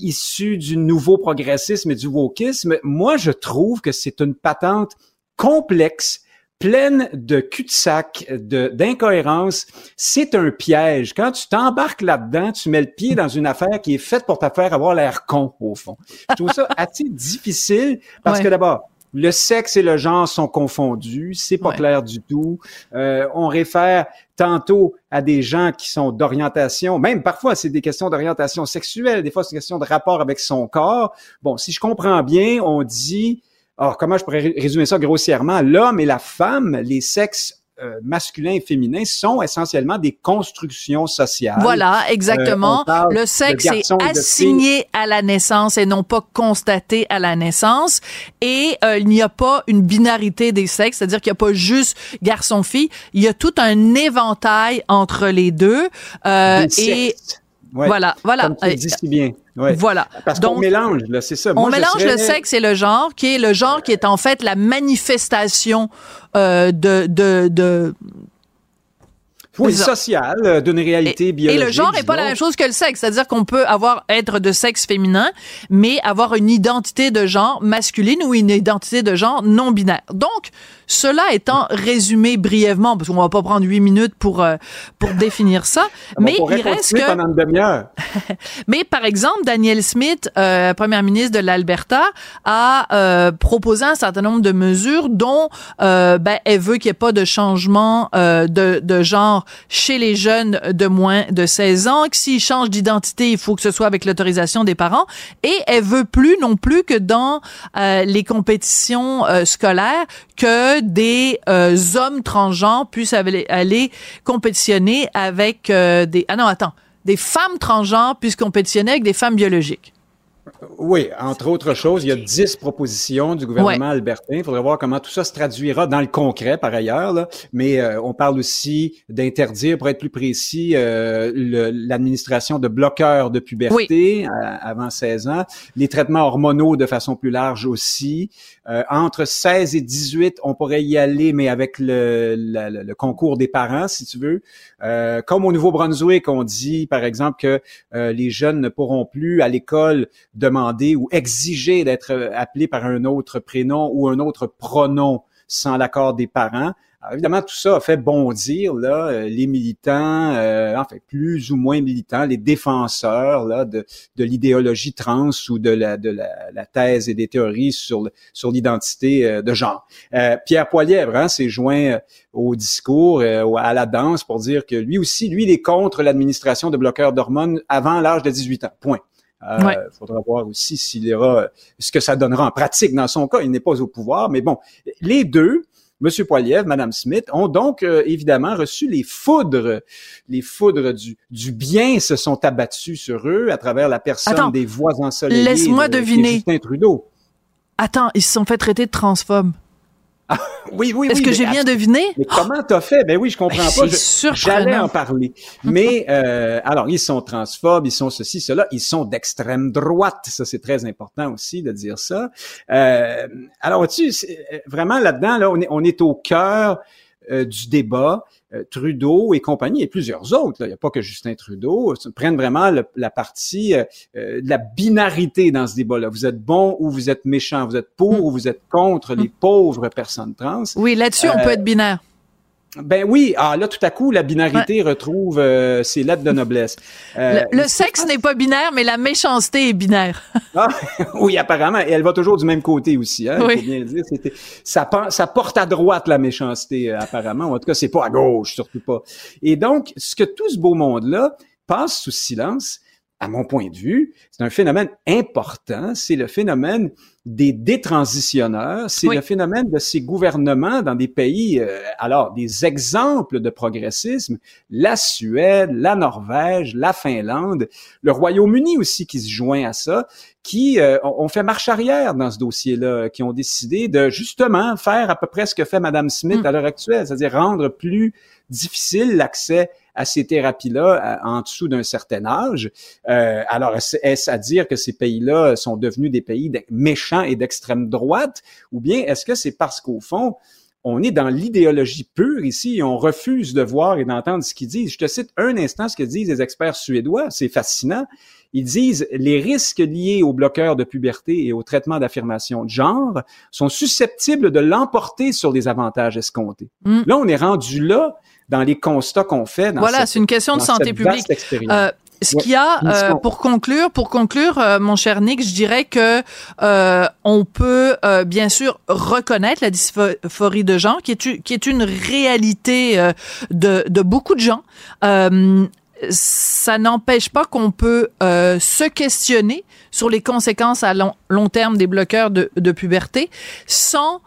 issues du nouveau progressisme et du wokisme. Moi, je trouve que c'est une patente complexe pleine de cul-de-sac, de- d'incohérences. C'est un piège. Quand tu t'embarques là-dedans, tu mets le pied dans une affaire qui est faite pour te faire avoir l'air con, au fond. Je trouve ça assez difficile parce Ouais. que d'abord, le sexe et le genre sont confondus, c'est pas Ouais. clair du tout. Euh, on réfère tantôt à des gens qui sont d'orientation, même parfois c'est des questions d'orientation sexuelle, des fois c'est une question de rapport avec son corps. Bon, si je comprends bien, on dit, alors comment je pourrais ré- résumer ça grossièrement, l'homme et la femme, les sexes euh, masculins et féminins sont essentiellement des constructions sociales. Voilà, exactement. Euh, parle le sexe est assigné à la naissance et non pas constaté à la naissance. Et euh, il n'y a pas une binarité des sexes, c'est-à-dire qu'il n'y a pas juste garçon-fille. Il y a tout un éventail entre les deux. Euh, et. Ouais. voilà, voilà. Comme tu le dis si bien. Ouais. Voilà. Parce qu'on mélange, là, c'est ça. on Moi, mélange le sexe et le genre, qui est le genre qui est en fait la manifestation euh, de, de, de Oui, C'est ça. social, euh, d'une réalité Et biologique. le genre est pas la même chose que le sexe, c'est-à-dire qu'on peut avoir être de sexe féminin, mais avoir une identité de genre masculine ou une identité de genre non binaire. Donc, cela étant résumé brièvement, parce qu'on va pas prendre huit minutes pour euh, pour définir ça, mais il reste que pendant une demi-heure. mais par exemple, Danielle Smith, euh, première ministre de l'Alberta, a euh, proposé un certain nombre de mesures dont euh, ben, elle veut qu'il n'y ait pas de changement euh, de, de genre chez les jeunes de moins de 16 ans, que s'ils changent d'identité, il faut que ce soit avec l'autorisation des parents. Et elle veut plus non plus que dans euh, les compétitions euh, scolaires, que des euh, hommes transgenres puissent aller, aller compétitionner avec euh, des... Ah non, attends des femmes transgenres puissent compétitionner avec des femmes biologiques. Oui, entre autres choses, il y a dix propositions du gouvernement albertain. Il faudrait voir comment tout ça se traduira dans le concret, par ailleurs. Là. Mais euh, on parle aussi d'interdire, pour être plus précis, euh, l'administration de bloqueurs de puberté à- avant 16 ans, les traitements hormonaux de façon plus large aussi. Euh, entre 16 et 18, on pourrait y aller, mais avec le, concours des parents, si tu veux. Euh, comme au Nouveau-Brunswick, on dit, par exemple, que euh, les jeunes ne pourront plus à l'école demander ou exiger d'être appelés par un autre prénom ou un autre pronom sans l'accord des parents. Alors, évidemment, tout ça a fait bondir là, euh, les militants, euh, enfin plus ou moins militants, les défenseurs là, de, de l'idéologie trans ou de la, de la, la thèse et des théories sur, le- sur l'identité euh, de genre. Euh, Pierre Poilièvre hein, s'est joint euh, au discours, euh, à la danse pour dire que lui aussi, lui, il est contre l'administration de bloqueurs d'hormones avant l'âge de 18 ans. Point. Euh, Ouais. faudra voir aussi s'il aura ce que ça donnera en pratique. Dans son cas, il n'est pas au pouvoir, mais bon, les deux, Monsieur Poilievre, Madame Smith, ont donc euh, évidemment reçu les foudres, les foudres du, du bien se sont abattues sur eux à travers la personne Attends, des voix ensoleillées. laisse-moi de- de deviner. Justin Trudeau. Attends, ils se sont fait traiter de transphobes. Oui, oui, Est-ce oui, que j'ai bien deviné? Mais comment t'as fait? Ben oui, je comprends Ben, pas. J'allais en parler. Mais euh, alors, ils sont transphobes, ils sont ceci, cela, ils sont d'extrême droite. Ça, c'est très important aussi de dire ça. Euh, alors, tu vraiment là-dedans, là, on est, on est au cœur euh, du débat. Euh, Trudeau et compagnie et plusieurs autres. là. Il n'y a pas que Justin Trudeau. euh, prennent vraiment le- la partie euh, euh, de la binarité dans ce débat-là. Vous êtes bon ou vous êtes méchant. Vous êtes pour ou vous êtes contre les pauvres personnes trans. Oui, là-dessus, on Euh, peut être binaire. Ben oui, ah là tout à coup la binarité retrouve euh, ses lettres de noblesse. Euh, le, sexe n'est pas binaire, mais la méchanceté est binaire. ah, oui, apparemment, et elle va toujours du même côté aussi. Hein, oui. faut bien le dire. Ça, ça porte à droite la méchanceté euh, apparemment. En tout cas, c'est pas à gauche, surtout pas. Et donc, ce que tout ce beau monde là passe sous silence, à mon point de vue, c'est un phénomène important. C'est le phénomène des détransitionneurs. C'est le phénomène de ces gouvernements dans des pays, euh, alors des exemples de progressisme, la Suède, la Norvège, la Finlande, le Royaume-Uni aussi qui se joint à ça, qui euh, ont fait marche arrière dans ce dossier-là, qui ont décidé de justement faire à peu près ce que fait Madame Smith hmm. à l'heure actuelle, c'est-à-dire rendre plus difficile l'accès à ces thérapies-là en dessous d'un certain âge. Euh, alors, est-ce à dire que ces pays-là sont devenus des pays méchants et d'extrême droite, ou bien est-ce que c'est parce qu'au fond, on est dans l'idéologie pure ici et on refuse de voir et d'entendre ce qu'ils disent? Je te cite un instant ce que disent les experts suédois, c'est fascinant. Ils disent les risques liés aux bloqueurs de puberté et au traitement d'affirmation de genre sont susceptibles de l'emporter sur les avantages escomptés. Mm. Là, on est rendu là dans les constats qu'on fait. Dans voilà, c'est une question de santé publique. Euh, ce qu'il y a euh, pour conclure, pour conclure, euh, mon cher Nick, je dirais que on peut bien sûr reconnaître la dysphorie de genre, qui est qui est une réalité de, de beaucoup de gens. ça n'empêche pas qu'on peut se questionner sur les conséquences à long, long terme des bloqueurs de, de puberté sans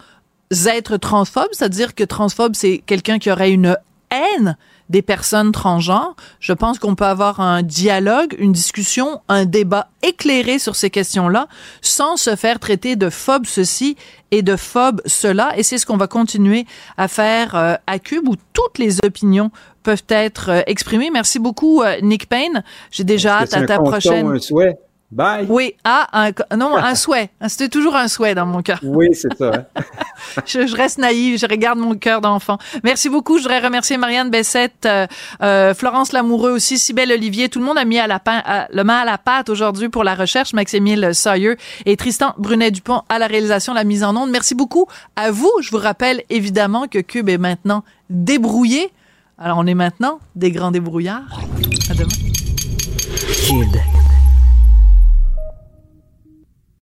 être transphobe, c'est-à-dire que transphobe, c'est quelqu'un qui aurait une haine des personnes transgenres. Je pense qu'on peut avoir un dialogue, une discussion, un débat éclairé sur ces questions-là sans se faire traiter de phobe ceci et de phobe cela. Et c'est ce qu'on va continuer à faire euh, à Cube où toutes les opinions peuvent être euh, exprimées. Merci beaucoup, euh, Nick Payne. J'ai déjà hâte à ta prochaine. Bye. Oui, ah, un, non, un souhait. C'était toujours un souhait dans mon cœur. Oui, c'est ça. Hein. je, reste naïve, je regarde mon cœur d'enfant. Merci beaucoup. Je voudrais remercier Marianne Bessette, euh, euh, Florence Lamoureux aussi, Sybelle Olivier. Tout le monde a mis à la pain, le main à la pâte aujourd'hui pour la recherche. Maximile Sawyer et Tristan Brunet-Dupont à la réalisation, la mise en onde. Merci beaucoup à vous. Je vous rappelle évidemment que Cube est maintenant débrouillé. Alors, on est maintenant des grands débrouillards. À demain. Cube.